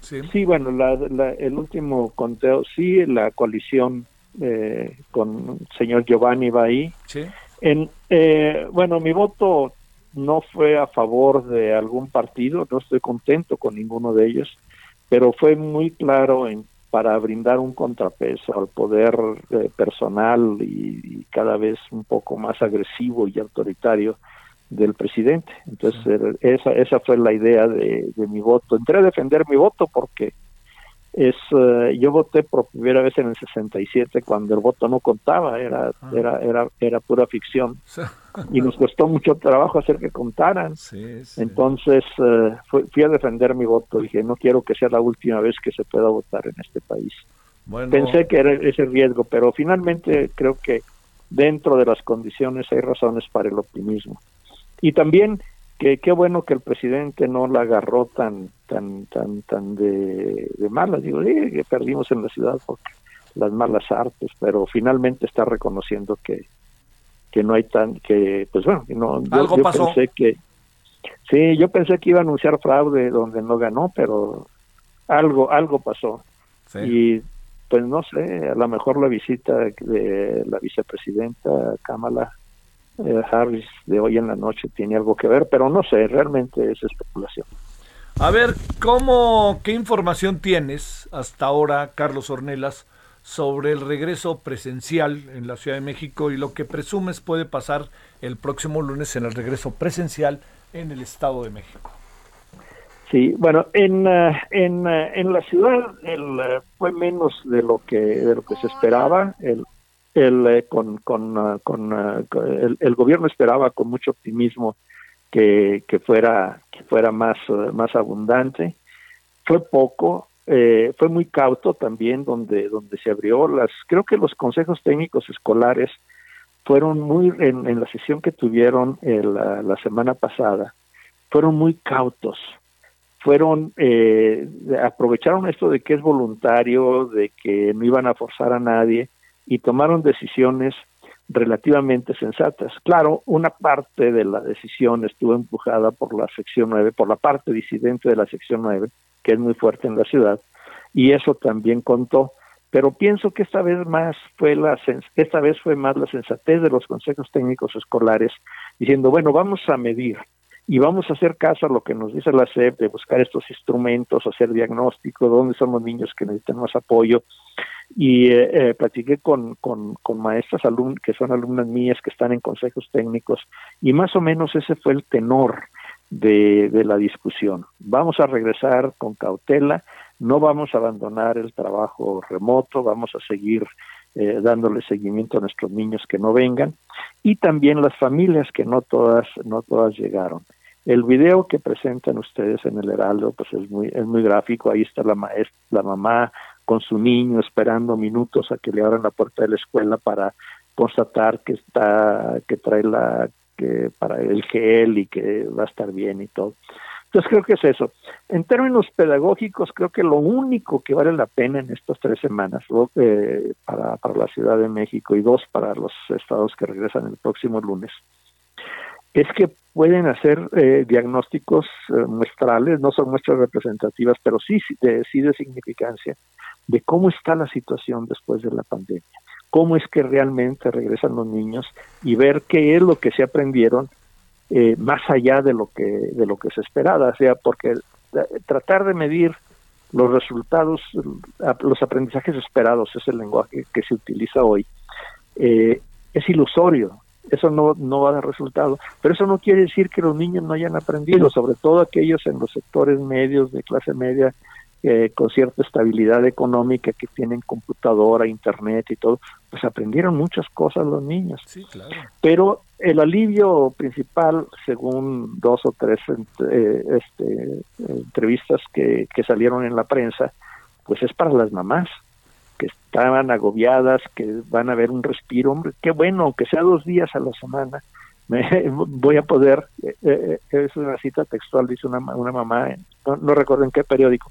Sí. Sí, bueno, la- la- el último conteo, sí, la coalición eh, con el señor Giovanni va ahí. Sí. En, eh, bueno, mi voto no fue a favor de algún partido, no estoy contento con ninguno de ellos, pero fue muy claro en, para brindar un contrapeso al poder eh, personal y, y cada vez un poco más agresivo y autoritario del presidente. Entonces, esa, esa fue la idea de, de mi voto. Entré a defender mi voto porque es eh, yo voté por primera vez en el 67 cuando el voto no contaba, era era era era pura ficción y nos costó mucho trabajo hacer que contaran. Entonces eh, fui, fui a defender mi voto, dije, no quiero que sea la última vez que se pueda votar en este país. Bueno, Pensé que era ese riesgo, pero finalmente creo que dentro de las condiciones hay razones para el optimismo. Y también que qué bueno que el presidente no la agarró tan tan tan tan de, de malas. Digo, que perdimos en la ciudad porque las malas artes, pero finalmente está reconociendo que que no hay tan que pues bueno, no yo- yo pasó. pensé que sí, yo pensé que iba a anunciar fraude donde no ganó, pero algo algo pasó. Sí. Y pues no sé, a lo mejor la visita de la vicepresidenta Kamala eh, Harris de hoy en la noche tiene algo que ver, pero no sé, realmente es especulación. A ver, ¿cómo, qué información tienes hasta ahora, Carlos Ornelas, sobre el regreso presencial en la Ciudad de México y lo que presumes puede pasar el próximo lunes en el regreso presencial en el Estado de México? Sí, bueno, en, eh, en, eh, en la ciudad el, eh, fue menos de lo que de lo que se esperaba. El, el, eh, con, con, con- el, el gobierno esperaba con mucho optimismo que, que fuera que fuera más eh, más abundante. Fue poco, eh, fue muy cauto también donde donde se abrió las. Creo que los consejos técnicos escolares fueron muy en, en la sesión que tuvieron eh, la, la semana pasada fueron muy cautos fueron eh, aprovecharon esto de que es voluntario de que no iban a forzar a nadie y tomaron decisiones relativamente sensatas. Claro, una parte de la decisión estuvo empujada por la sección 9, por la parte disidente de la sección 9, que es muy fuerte en la ciudad, y eso también contó. Pero pienso que esta vez más fue la esta vez fue más la sensatez de los consejos técnicos escolares diciendo, bueno, vamos a medir y vamos a hacer caso a lo que nos dice la SEP de buscar estos instrumentos, hacer diagnóstico, dónde son los niños que necesitan más apoyo. Y eh, eh, platiqué con, con, con maestras alum que son alumnas mías que están en consejos técnicos y más o menos ese fue el tenor de, de la discusión. Vamos a regresar con cautela, no vamos a abandonar el trabajo remoto, vamos a seguir eh, dándole seguimiento a nuestros niños que no vengan y también las familias que no todas no todas llegaron. El video que presentan ustedes en el Heraldo pues es muy es muy gráfico, ahí está la maestra, la mamá con su niño esperando minutos a que le abran la puerta de la escuela para constatar que está que trae la que para el gel y que va a estar bien y todo. Entonces creo que es eso. En términos pedagógicos, creo que lo único que vale la pena en estas tres semanas eh, para, para la Ciudad de México y dos para los estados que regresan el próximo lunes, es que pueden hacer eh, diagnósticos eh, muestrales, no son muestras representativas, pero sí de, sí de significancia, de cómo está la situación después de la pandemia, cómo es que realmente regresan los niños y ver qué es lo que se aprendieron eh, más allá de lo que de lo que se esperaba, o sea, porque eh, tratar de medir los resultados, los aprendizajes esperados, es el lenguaje que se utiliza hoy, eh, es ilusorio, eso no, no va a dar resultado, pero eso no quiere decir que los niños no hayan aprendido, sobre todo aquellos en los sectores medios de clase media eh, con cierta estabilidad económica que tienen computadora, internet y todo, pues aprendieron muchas cosas los niños. Sí, claro. Pero el alivio principal, según dos o tres eh, este, entrevistas que, que salieron en la prensa, pues es para las mamás que estaban agobiadas, que van a ver un respiro, hombre, qué bueno, aunque sea dos días a la semana, [LAUGHS] me, voy a poder, eh, eh, es una cita textual, dice una, una mamá, no, no recuerdo en qué periódico,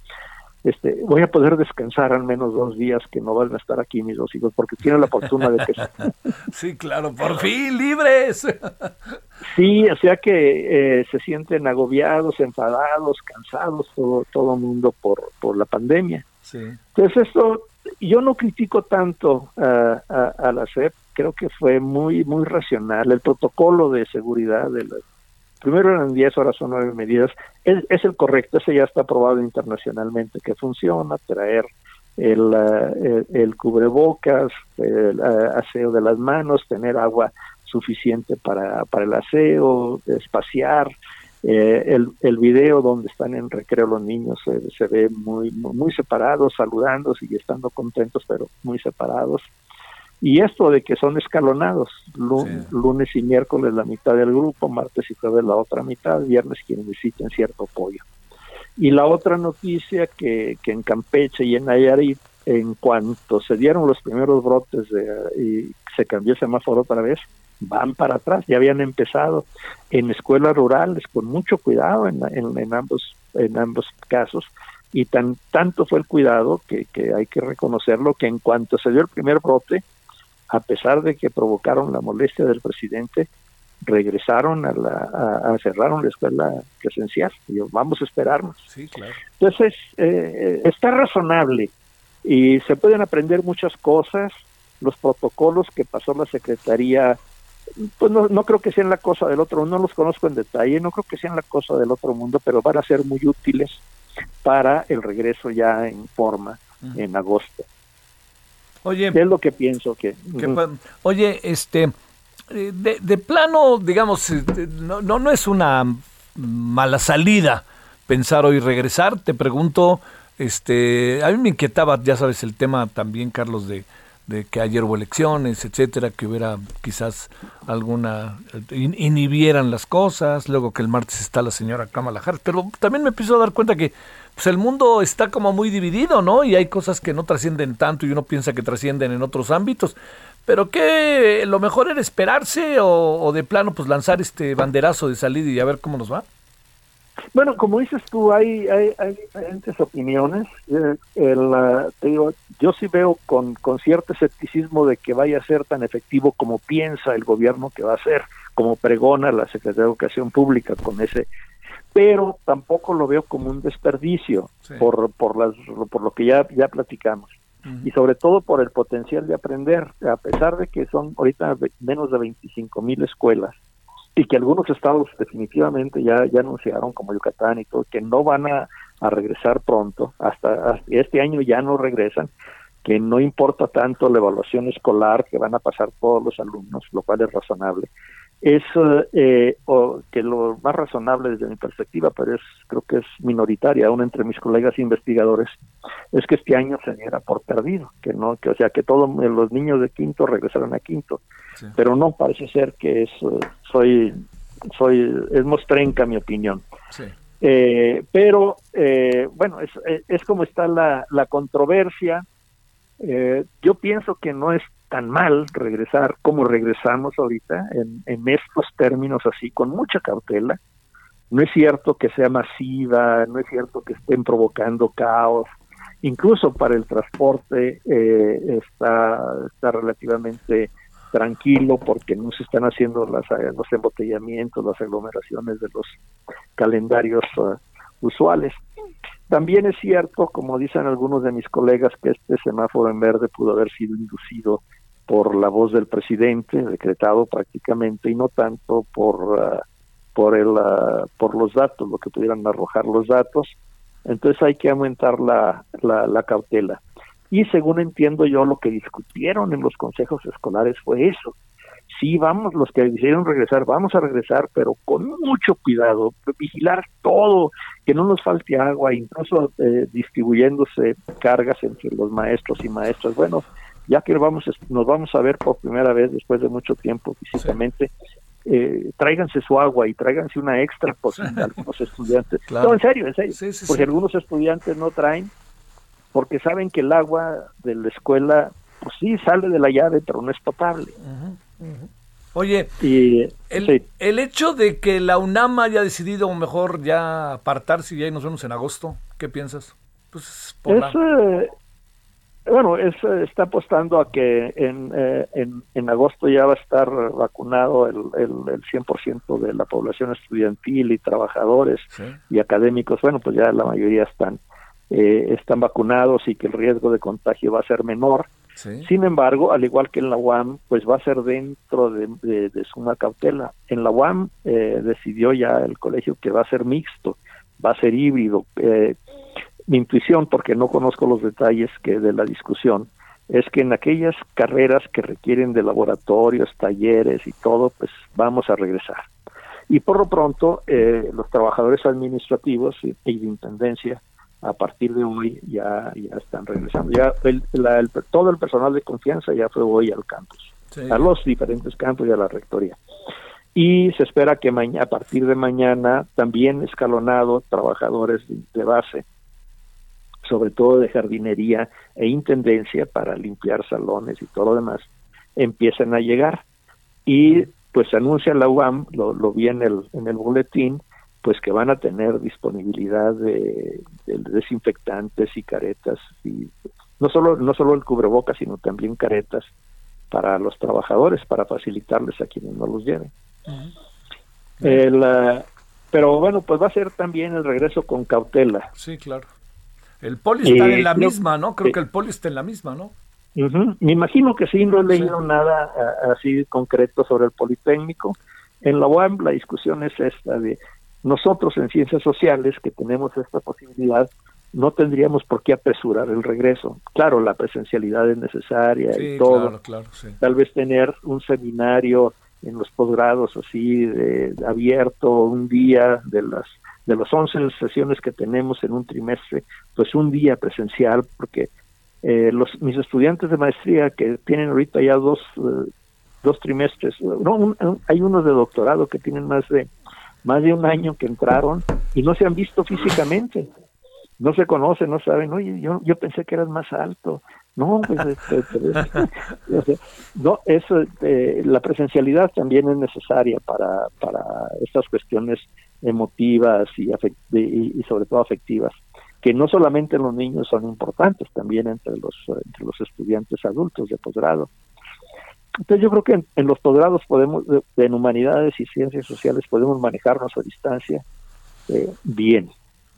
este, voy a poder descansar al menos dos días que no van a estar aquí mis dos hijos, porque tienen la fortuna de que... [LAUGHS] sí, claro, por fin, libres. [LAUGHS] sí, o sea que eh, se sienten agobiados, enfadados, cansados, todo todo mundo por, por la pandemia. Sí. Entonces esto, yo no critico tanto a, a, la SEP, creo que fue muy, muy racional. El protocolo de seguridad de la primero eran 10, ahora son 9 medidas, es, es, el correcto, ese ya está aprobado internacionalmente que funciona, traer el, el, el cubrebocas, el aseo de las manos, tener agua suficiente para, para el aseo, espaciar, eh, el, el video donde están en recreo los niños se, se ve muy, muy separados, saludándose y estando contentos, pero muy separados. Y esto de que son escalonados, lunes, sí. lunes y miércoles la mitad del grupo, martes y jueves la otra mitad, viernes quienes necesiten cierto apoyo. Y la otra noticia que, que en Campeche y en Nayarit, en cuanto se dieron los primeros brotes de, y se cambió el semáforo otra vez, van para atrás, ya habían empezado en escuelas rurales con mucho cuidado en, en, en ambos, en ambos casos, y tan tanto fue el cuidado que, que hay que reconocerlo que en cuanto se dio el primer brote, a pesar de que provocaron la molestia del presidente, regresaron a, la, a, a cerraron la escuela presencial. Y yo, vamos a esperarnos. Sí, claro. Entonces, eh, está razonable y se pueden aprender muchas cosas. Los protocolos que pasó la Secretaría, pues no, no creo que sean la cosa del otro, no los conozco en detalle, no creo que sean la cosa del otro mundo, pero van a ser muy útiles para el regreso ya en forma en agosto. Oye, es lo que pienso que. que oye, este, de, de plano, digamos, no, no, no es una mala salida pensar hoy regresar. Te pregunto, este, a mí me inquietaba, ya sabes, el tema también, Carlos, de, de que ayer hubo elecciones, etcétera, que hubiera quizás alguna in, inhibieran las cosas, luego que el martes está la señora Kamala Harris, pero también me empiezo a dar cuenta que pues el mundo está como muy dividido, ¿no? Y hay cosas que no trascienden tanto y uno piensa que trascienden en otros ámbitos. Pero que lo mejor era esperarse o, o, de plano pues lanzar este banderazo de salida y a ver cómo nos va. Bueno, como dices tú, hay, hay, hay diferentes opiniones. Eh, el, uh, te digo, yo sí veo con, con cierto escepticismo de que vaya a ser tan efectivo como piensa el gobierno que va a ser, como pregona la Secretaría de Educación Pública con ese pero tampoco lo veo como un desperdicio sí. por, por, las, por lo que ya, ya platicamos. Uh -huh. Y sobre todo por el potencial de aprender, a pesar de que son ahorita menos de 25 mil escuelas y que algunos estados definitivamente ya, ya anunciaron, como Yucatán y todo, que no van a, a regresar pronto, hasta, hasta este año ya no regresan, que no importa tanto la evaluación escolar que van a pasar todos los alumnos, lo cual es razonable es eh, o, que lo más razonable desde mi perspectiva, pero es creo que es minoritaria aún entre mis colegas investigadores, es que este año se diera por perdido, que no, que o sea que todos los niños de quinto regresaron a quinto, sí. pero no parece ser que es soy soy es mostrenca mi opinión. Sí. Eh, pero eh, bueno es, es como está la, la controversia. Eh, yo pienso que no es tan mal regresar como regresamos ahorita en, en estos términos así, con mucha cautela. No es cierto que sea masiva, no es cierto que estén provocando caos, incluso para el transporte eh, está, está relativamente tranquilo porque no se están haciendo las, los embotellamientos, las aglomeraciones de los calendarios uh, usuales. También es cierto, como dicen algunos de mis colegas, que este semáforo en verde pudo haber sido inducido por la voz del presidente, decretado prácticamente, y no tanto por, uh, por, el, uh, por los datos, lo que pudieran arrojar los datos. Entonces hay que aumentar la, la, la cautela. Y según entiendo yo, lo que discutieron en los consejos escolares fue eso. Sí, vamos, los que decidieron regresar, vamos a regresar, pero con mucho cuidado, vigilar todo, que no nos falte agua, incluso eh, distribuyéndose cargas entre los maestros y maestras. Bueno, ya que vamos, nos vamos a ver por primera vez después de mucho tiempo físicamente, eh, tráiganse su agua y tráiganse una extra por si algunos estudiantes. [LAUGHS] No, en serio, en serio. porque algunos estudiantes no traen porque saben que el agua de la escuela, pues sí, sale de la llave, pero no es potable. Oye, el, el, hecho de que la UNAM haya decidido mejor ya apartarse y ya nos vemos en agosto, ¿qué piensas? Pues por eh, bueno, es, está apostando a que en, eh, en, en, agosto ya va a estar vacunado el, el, el 100% de la población estudiantil y trabajadores y académicos. Bueno, pues ya la mayoría están eh, están vacunados y que el riesgo de contagio va a ser menor. Sin embargo, al igual que en la UAM, pues va a ser dentro de, de, suma cautela. En la UAM eh, decidió ya el colegio que va a ser mixto, va a ser híbrido. Eh, mi intuición, porque no conozco los detalles que de la discusión, es que en aquellas carreras que requieren de laboratorios, talleres y todo, pues vamos a regresar. Y por lo pronto, eh, los trabajadores administrativos y, y de intendencia a partir de hoy ya, ya están regresando. Ya el, todo el personal de confianza ya fue hoy al campus, a los diferentes campos y a la rectoría. Y se espera que mañana, a partir de mañana también escalonado trabajadores de, base, sobre todo de jardinería e intendencia para limpiar salones y todo lo demás, empiecen a llegar. Y pues anuncia la UAM, lo, lo vi en el, en el boletín, pues que van a tener disponibilidad de, desinfectantes y caretas y no solo no solo el cubrebocas sino también caretas para los trabajadores para facilitarles a quienes no los lleven. Pero bueno pues va a ser también el regreso con cautela. Sí claro el poli está en la misma no creo que el poli está en la misma no me imagino que sí no he leído nada así concreto sobre el politécnico. En la UAM la discusión es esta de nosotros en ciencias sociales, que tenemos esta posibilidad, no tendríamos por qué apresurar el regreso. Claro, la presencialidad es necesaria y todo. Tal vez tener un seminario en los posgrados así de, abierto un día de las de las 11 sesiones que tenemos en un trimestre, pues un día presencial, porque eh, los mis estudiantes de maestría que tienen ahorita ya dos, eh, dos trimestres, no, hay unos de doctorado que tienen más de más de un año que entraron y no se han visto físicamente. No se conocen, no saben, oye, yo, yo pensé que eras más alto. No, pues, este, [LAUGHS] no, eso, eh, la presencialidad también es necesaria para, para estas cuestiones emotivas y, y, sobre todo afectivas, que no solamente en los niños son importantes, también entre los, entre los estudiantes adultos de posgrado. Entonces yo creo que en, los posgrados podemos, en humanidades y ciencias sociales podemos manejarnos a distancia eh, bien.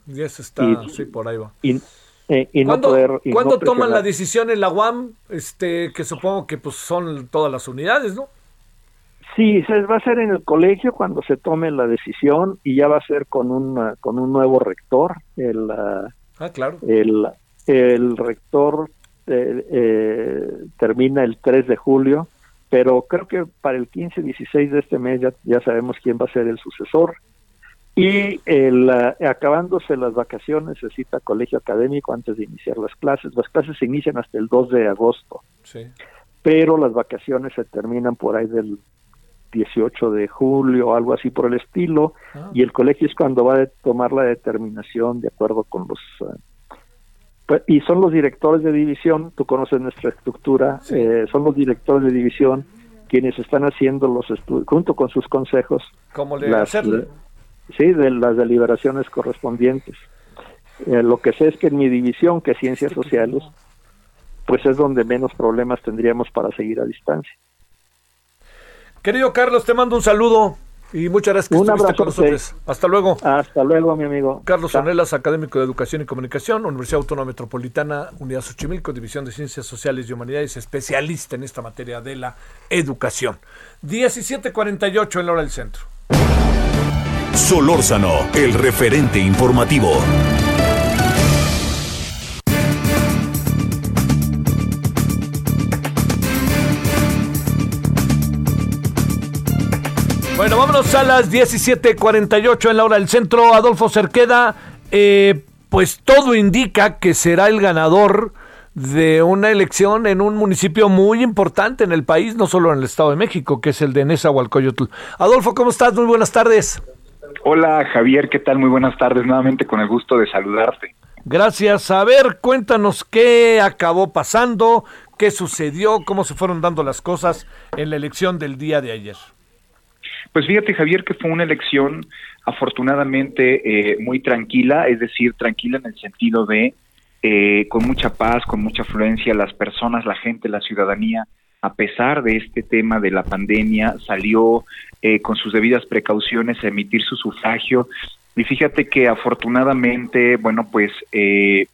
Y eso está, sí, por ahí va. Y, eh, no poder, ¿cuándo toman la decisión en la UAM? Este, que supongo que pues son todas las unidades, ¿no? Sí, se va a ser en el colegio cuando se tome la decisión y ya va a ser con un con un nuevo rector. El, ah, claro. El, el rector eh, termina el 3 de julio pero creo que para el 15, 16 de este mes ya, ya sabemos quién va a ser el sucesor. Y el, acabándose las vacaciones se cita colegio académico antes de iniciar las clases. Las clases se inician hasta el 2 de agosto, sí. pero las vacaciones se terminan por ahí del 18 de julio algo así por el estilo, ah. y el colegio es cuando va a tomar la determinación de acuerdo con los eh, pues, y son los directores de división, tú conoces nuestra estructura, eh, son los directores de división quienes están haciendo los estudios, junto con sus consejos, ¿Cómo le las, sí, de las deliberaciones correspondientes. Eh, lo que sé es que en mi división, que es ciencias sociales, pues es donde menos problemas tendríamos para seguir a distancia. Querido Carlos, te mando un saludo. Y muchas gracias que Un estuviste con nosotros. Hasta luego. Hasta luego, mi amigo. Carlos Ornelas, académico de Educación y Comunicación, Universidad Autónoma Metropolitana, Unidad Xochimilco, División de Ciencias Sociales y Humanidades, especialista en esta materia de la educación. 17:48 en la hora del centro. Solórzano, el referente informativo. Bueno, vámonos a las 17:48 en la hora del centro. Adolfo Cerqueda, eh, pues todo indica que será el ganador de una elección en un municipio muy importante en el país, no solo en el Estado de México, que es el de Nezahualcoyotl. Adolfo, ¿cómo estás? Muy buenas tardes. Hola Javier, ¿qué tal? Muy buenas tardes, nuevamente con el gusto de saludarte. Gracias. A ver, cuéntanos qué acabó pasando, qué sucedió, cómo se fueron dando las cosas en la elección del día de ayer. Pues fíjate Javier que fue una elección afortunadamente eh, muy tranquila, es decir, tranquila en el sentido de eh, con mucha paz, con mucha afluencia, las personas, la gente, la ciudadanía, a pesar de este tema de la pandemia, salió eh, con sus debidas precauciones a emitir su sufragio. Y fíjate que afortunadamente, bueno, pues eh,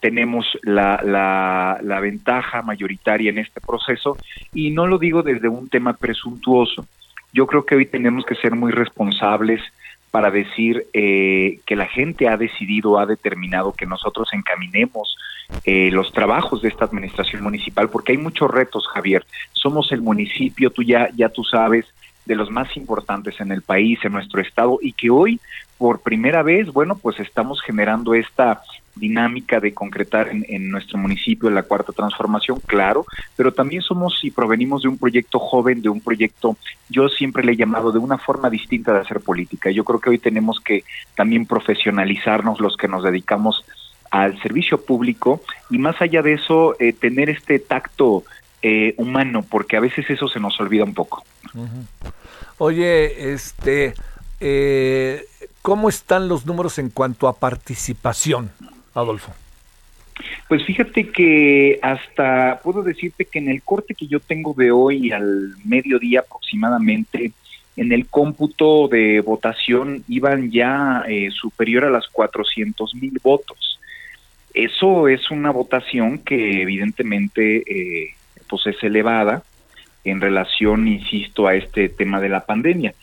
tenemos la, la, la ventaja mayoritaria en este proceso y no lo digo desde un tema presuntuoso. Yo creo que hoy tenemos que ser muy responsables para decir eh, que la gente ha decidido, ha determinado que nosotros encaminemos eh, los trabajos de esta administración municipal, porque hay muchos retos, Javier. Somos el municipio, tú ya, ya tú sabes, de los más importantes en el país, en nuestro estado, y que hoy, por primera vez, bueno, pues estamos generando esta dinámica de concretar en, nuestro municipio la cuarta transformación, claro, pero también somos y provenimos de un proyecto joven, de un proyecto, yo siempre le he llamado de una forma distinta de hacer política. Yo creo que hoy tenemos que también profesionalizarnos los que nos dedicamos al servicio público y más allá de eso, eh, tener este tacto eh, humano, porque a veces eso se nos olvida un poco. Oye, este, eh, ¿cómo están los números en cuanto a participación? Adolfo? Pues fíjate que hasta puedo decirte que en el corte que yo tengo de hoy al mediodía aproximadamente, en el cómputo de votación iban ya eh, superior a las 400 mil votos. Eso es una votación que evidentemente eh, pues es elevada en relación, insisto, a este tema de la pandemia.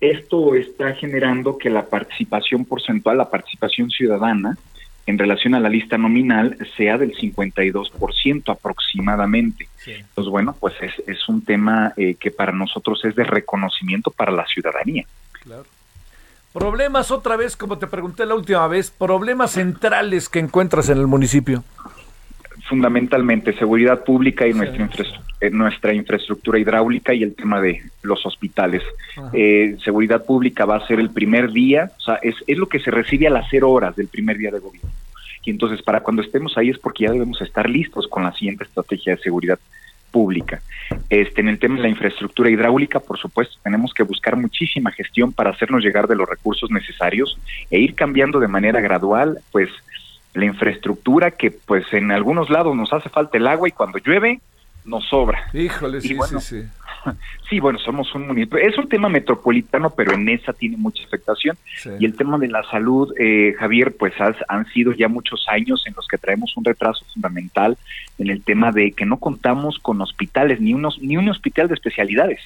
Esto está generando que la participación porcentual, la participación ciudadana, en relación a la lista nominal sea del 52% aproximadamente. Entonces, bueno, pues es, es un tema eh, que para nosotros es de reconocimiento para la ciudadanía. Claro. Problemas otra vez, como te pregunté la última vez, problemas centrales que encuentras en el municipio. Fundamentalmente seguridad pública y nuestra, eh, nuestra infraestructura hidráulica y el tema de los hospitales. Eh, seguridad pública va a ser el primer día, o sea, es, es lo que se recibe a las cero horas del primer día de gobierno. Y entonces, para cuando estemos ahí es porque ya debemos estar listos con la siguiente estrategia de seguridad pública. Este, en el tema de la infraestructura hidráulica, por supuesto, tenemos que buscar muchísima gestión para hacernos llegar de los recursos necesarios e ir cambiando de manera gradual, pues, la infraestructura que, pues, en algunos lados nos hace falta el agua y cuando llueve nos sobra. Híjole, sí, sí, sí. [LAUGHS] Sí, bueno, somos un municipio. Es un tema metropolitano, pero en esa tiene mucha afectación. Y el tema de la salud, eh, Javier, pues han sido ya muchos años en los que traemos un retraso fundamental en el tema de que no contamos con hospitales, ni, unos, ni un hospital de especialidades.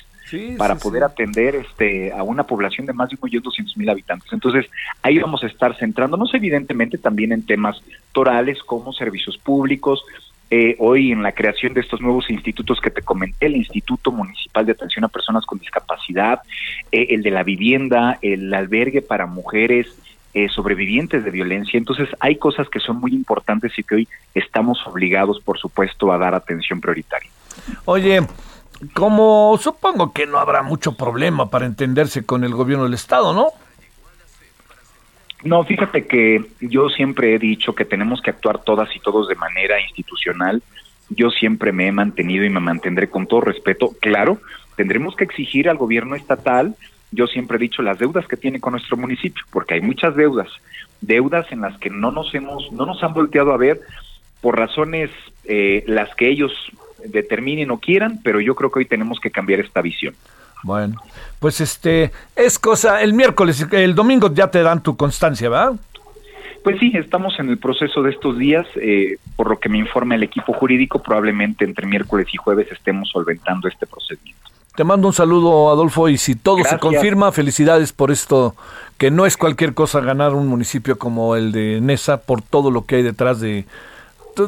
para poder atender este a una población de más de un millón doscientos mil habitantes. Entonces, ahí vamos a estar centrándonos evidentemente también en temas torales como servicios públicos, eh, hoy en la creación de estos nuevos institutos que te comenté, el Instituto Municipal de Atención a Personas con Discapacidad, eh, el de la vivienda, el albergue para mujeres eh, sobrevivientes de violencia. Entonces hay cosas que son muy importantes y que hoy estamos obligados, por supuesto, a dar atención prioritaria. Oye, como supongo que no habrá mucho problema para entenderse con el gobierno del Estado, ¿no? No, fíjate que yo siempre he dicho que tenemos que actuar todas y todos de manera institucional. Yo siempre me he mantenido y me mantendré con todo respeto. Claro, tendremos que exigir al gobierno estatal, yo siempre he dicho, las deudas que tiene con nuestro municipio, porque hay muchas deudas, deudas en las que no nos hemos, no nos han volteado a ver por razones eh, las que ellos determinen o quieran, pero yo creo que hoy tenemos que cambiar esta visión. Bueno, pues este es cosa, el miércoles, el domingo ya te dan tu constancia, ¿verdad? Pues sí, estamos en el proceso de estos días, eh, por lo que me informa el equipo jurídico, probablemente entre miércoles y jueves estemos solventando este procedimiento. Te mando un saludo, Adolfo, y si todo se confirma, felicidades por esto, que no es cualquier cosa ganar un municipio como el de Nesa, por todo lo que hay detrás de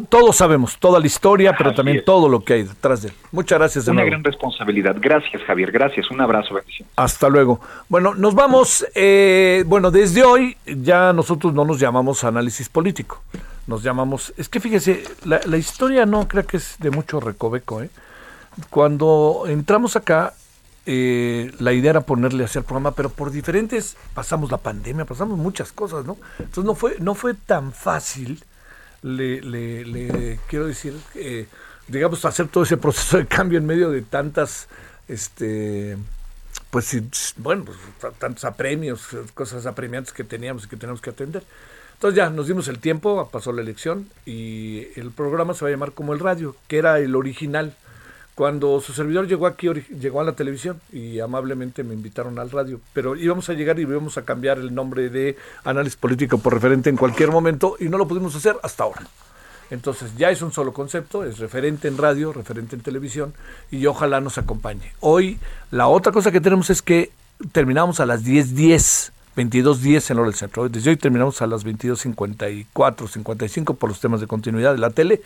todos sabemos toda la historia, pero Así también es. todo lo que hay detrás de él. Muchas gracias de Una nuevo. gran responsabilidad. Gracias, Javier. Gracias. Un abrazo. Bendición. Hasta luego. Bueno, nos vamos. eh, bueno, desde hoy ya nosotros no nos llamamos análisis político. Nos llamamos. Es que fíjese, la, la historia no creo que es de mucho recoveco. ¿eh? Cuando entramos acá, eh, la idea era ponerle hacia el programa, pero por diferentes. Pasamos la pandemia, pasamos muchas cosas, ¿no? Entonces no fue, no fue tan fácil. Le, le- le quiero decir, eh, digamos, hacer todo ese proceso de cambio en medio de tantas. Este, pues bueno, pues, tantos apremios, cosas apremiantes que teníamos y que teníamos que atender. Entonces ya nos dimos el tiempo, pasó la elección y el programa se va a llamar como el radio, que era el original. Cuando su servidor llegó aquí, llegó a la televisión y amablemente me invitaron al radio, pero íbamos a llegar y íbamos a cambiar el nombre de análisis político por referente en cualquier momento y no lo pudimos hacer hasta ahora. Entonces ya es un solo concepto, es referente en radio, referente en televisión y ojalá nos acompañe. Hoy la otra cosa que tenemos es que terminamos a las 10.10, 22.10 en hora del centro. Desde hoy terminamos a las 22.54, 55 por los temas de continuidad de la tele.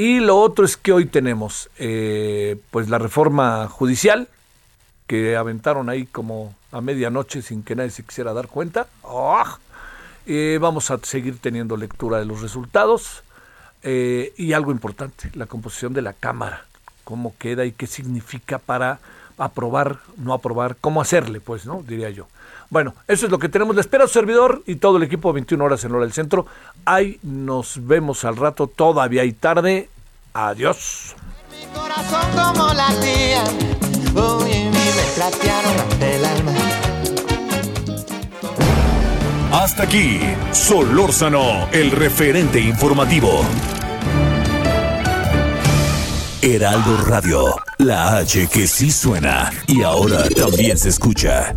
Y lo otro es que hoy tenemos eh, pues la reforma judicial que aventaron ahí como a medianoche sin que nadie se quisiera dar cuenta. ¡Ah! Eh, vamos a seguir teniendo lectura de los resultados. Eh, y algo importante, la composición de la Cámara, cómo queda y qué significa para aprobar, no aprobar, cómo hacerle, pues, ¿no? Diría yo. Bueno, eso es lo que tenemos. Le espera su servidor y todo el equipo 21 horas en hora del centro. Ahí nos vemos al rato, todavía hay tarde. Adiós. Corazón como latía, uy, y me platearon ante el alma. Hasta aquí, Solórzano, el referente informativo. Heraldo Radio, la H que sí suena y ahora también se escucha.